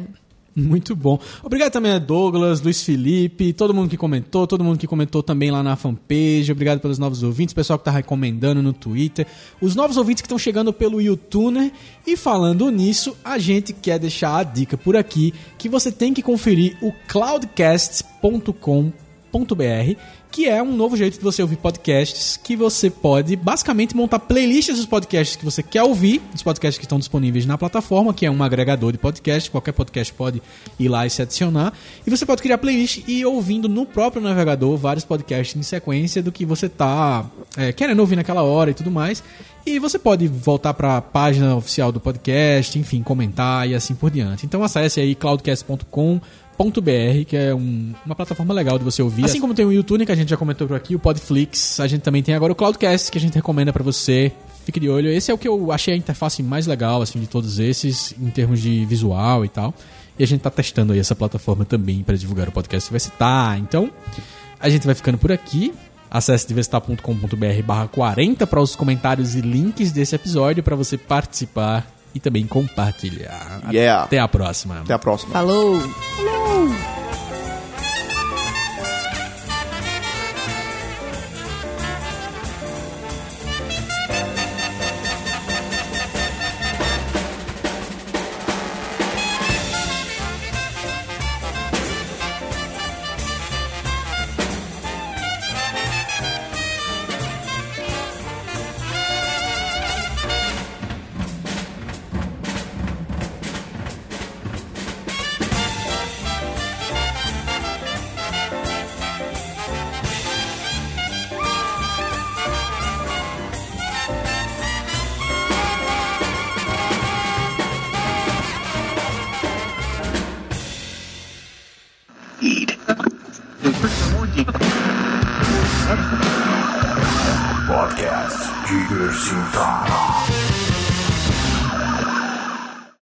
Muito bom. Obrigado também a Douglas, Luiz Felipe, todo mundo que comentou, todo mundo que comentou também lá na fanpage. Obrigado pelos novos ouvintes, pessoal que tá recomendando no Twitter, os novos ouvintes que estão chegando pelo YouTuner. E falando nisso, a gente quer deixar a dica por aqui que você tem que conferir o cloudcast.com que é um novo jeito de você ouvir podcasts, que você pode basicamente montar playlists dos podcasts que você quer ouvir, dos podcasts que estão disponíveis na plataforma, que é um agregador de podcast, qualquer podcast pode ir lá e se adicionar, e você pode criar playlist e ir ouvindo no próprio navegador vários podcasts em sequência do que você tá é, querendo ouvir naquela hora e tudo mais. E você pode voltar para a página oficial do podcast, enfim, comentar e assim por diante. Então acesse aí cloudcast.com .br, que é um- uma plataforma legal de você ouvir. Assim como tem o YouTube, que a gente já comentou por aqui, o Podflix, a gente também tem agora o Cloudcast, que a gente recomenda pra você. Fique de olho. Esse é o que eu achei a interface mais legal, assim, de todos esses, em termos de visual e tal. E a gente tá testando aí essa plataforma também para divulgar o podcast Diversitar. Então, a gente vai ficando por aqui. Acesse diversitar.com.br barra 40 para os comentários e links desse episódio para você participar e também compartilhar. Yeah. Até a próxima. Até a próxima. Falou! Podcast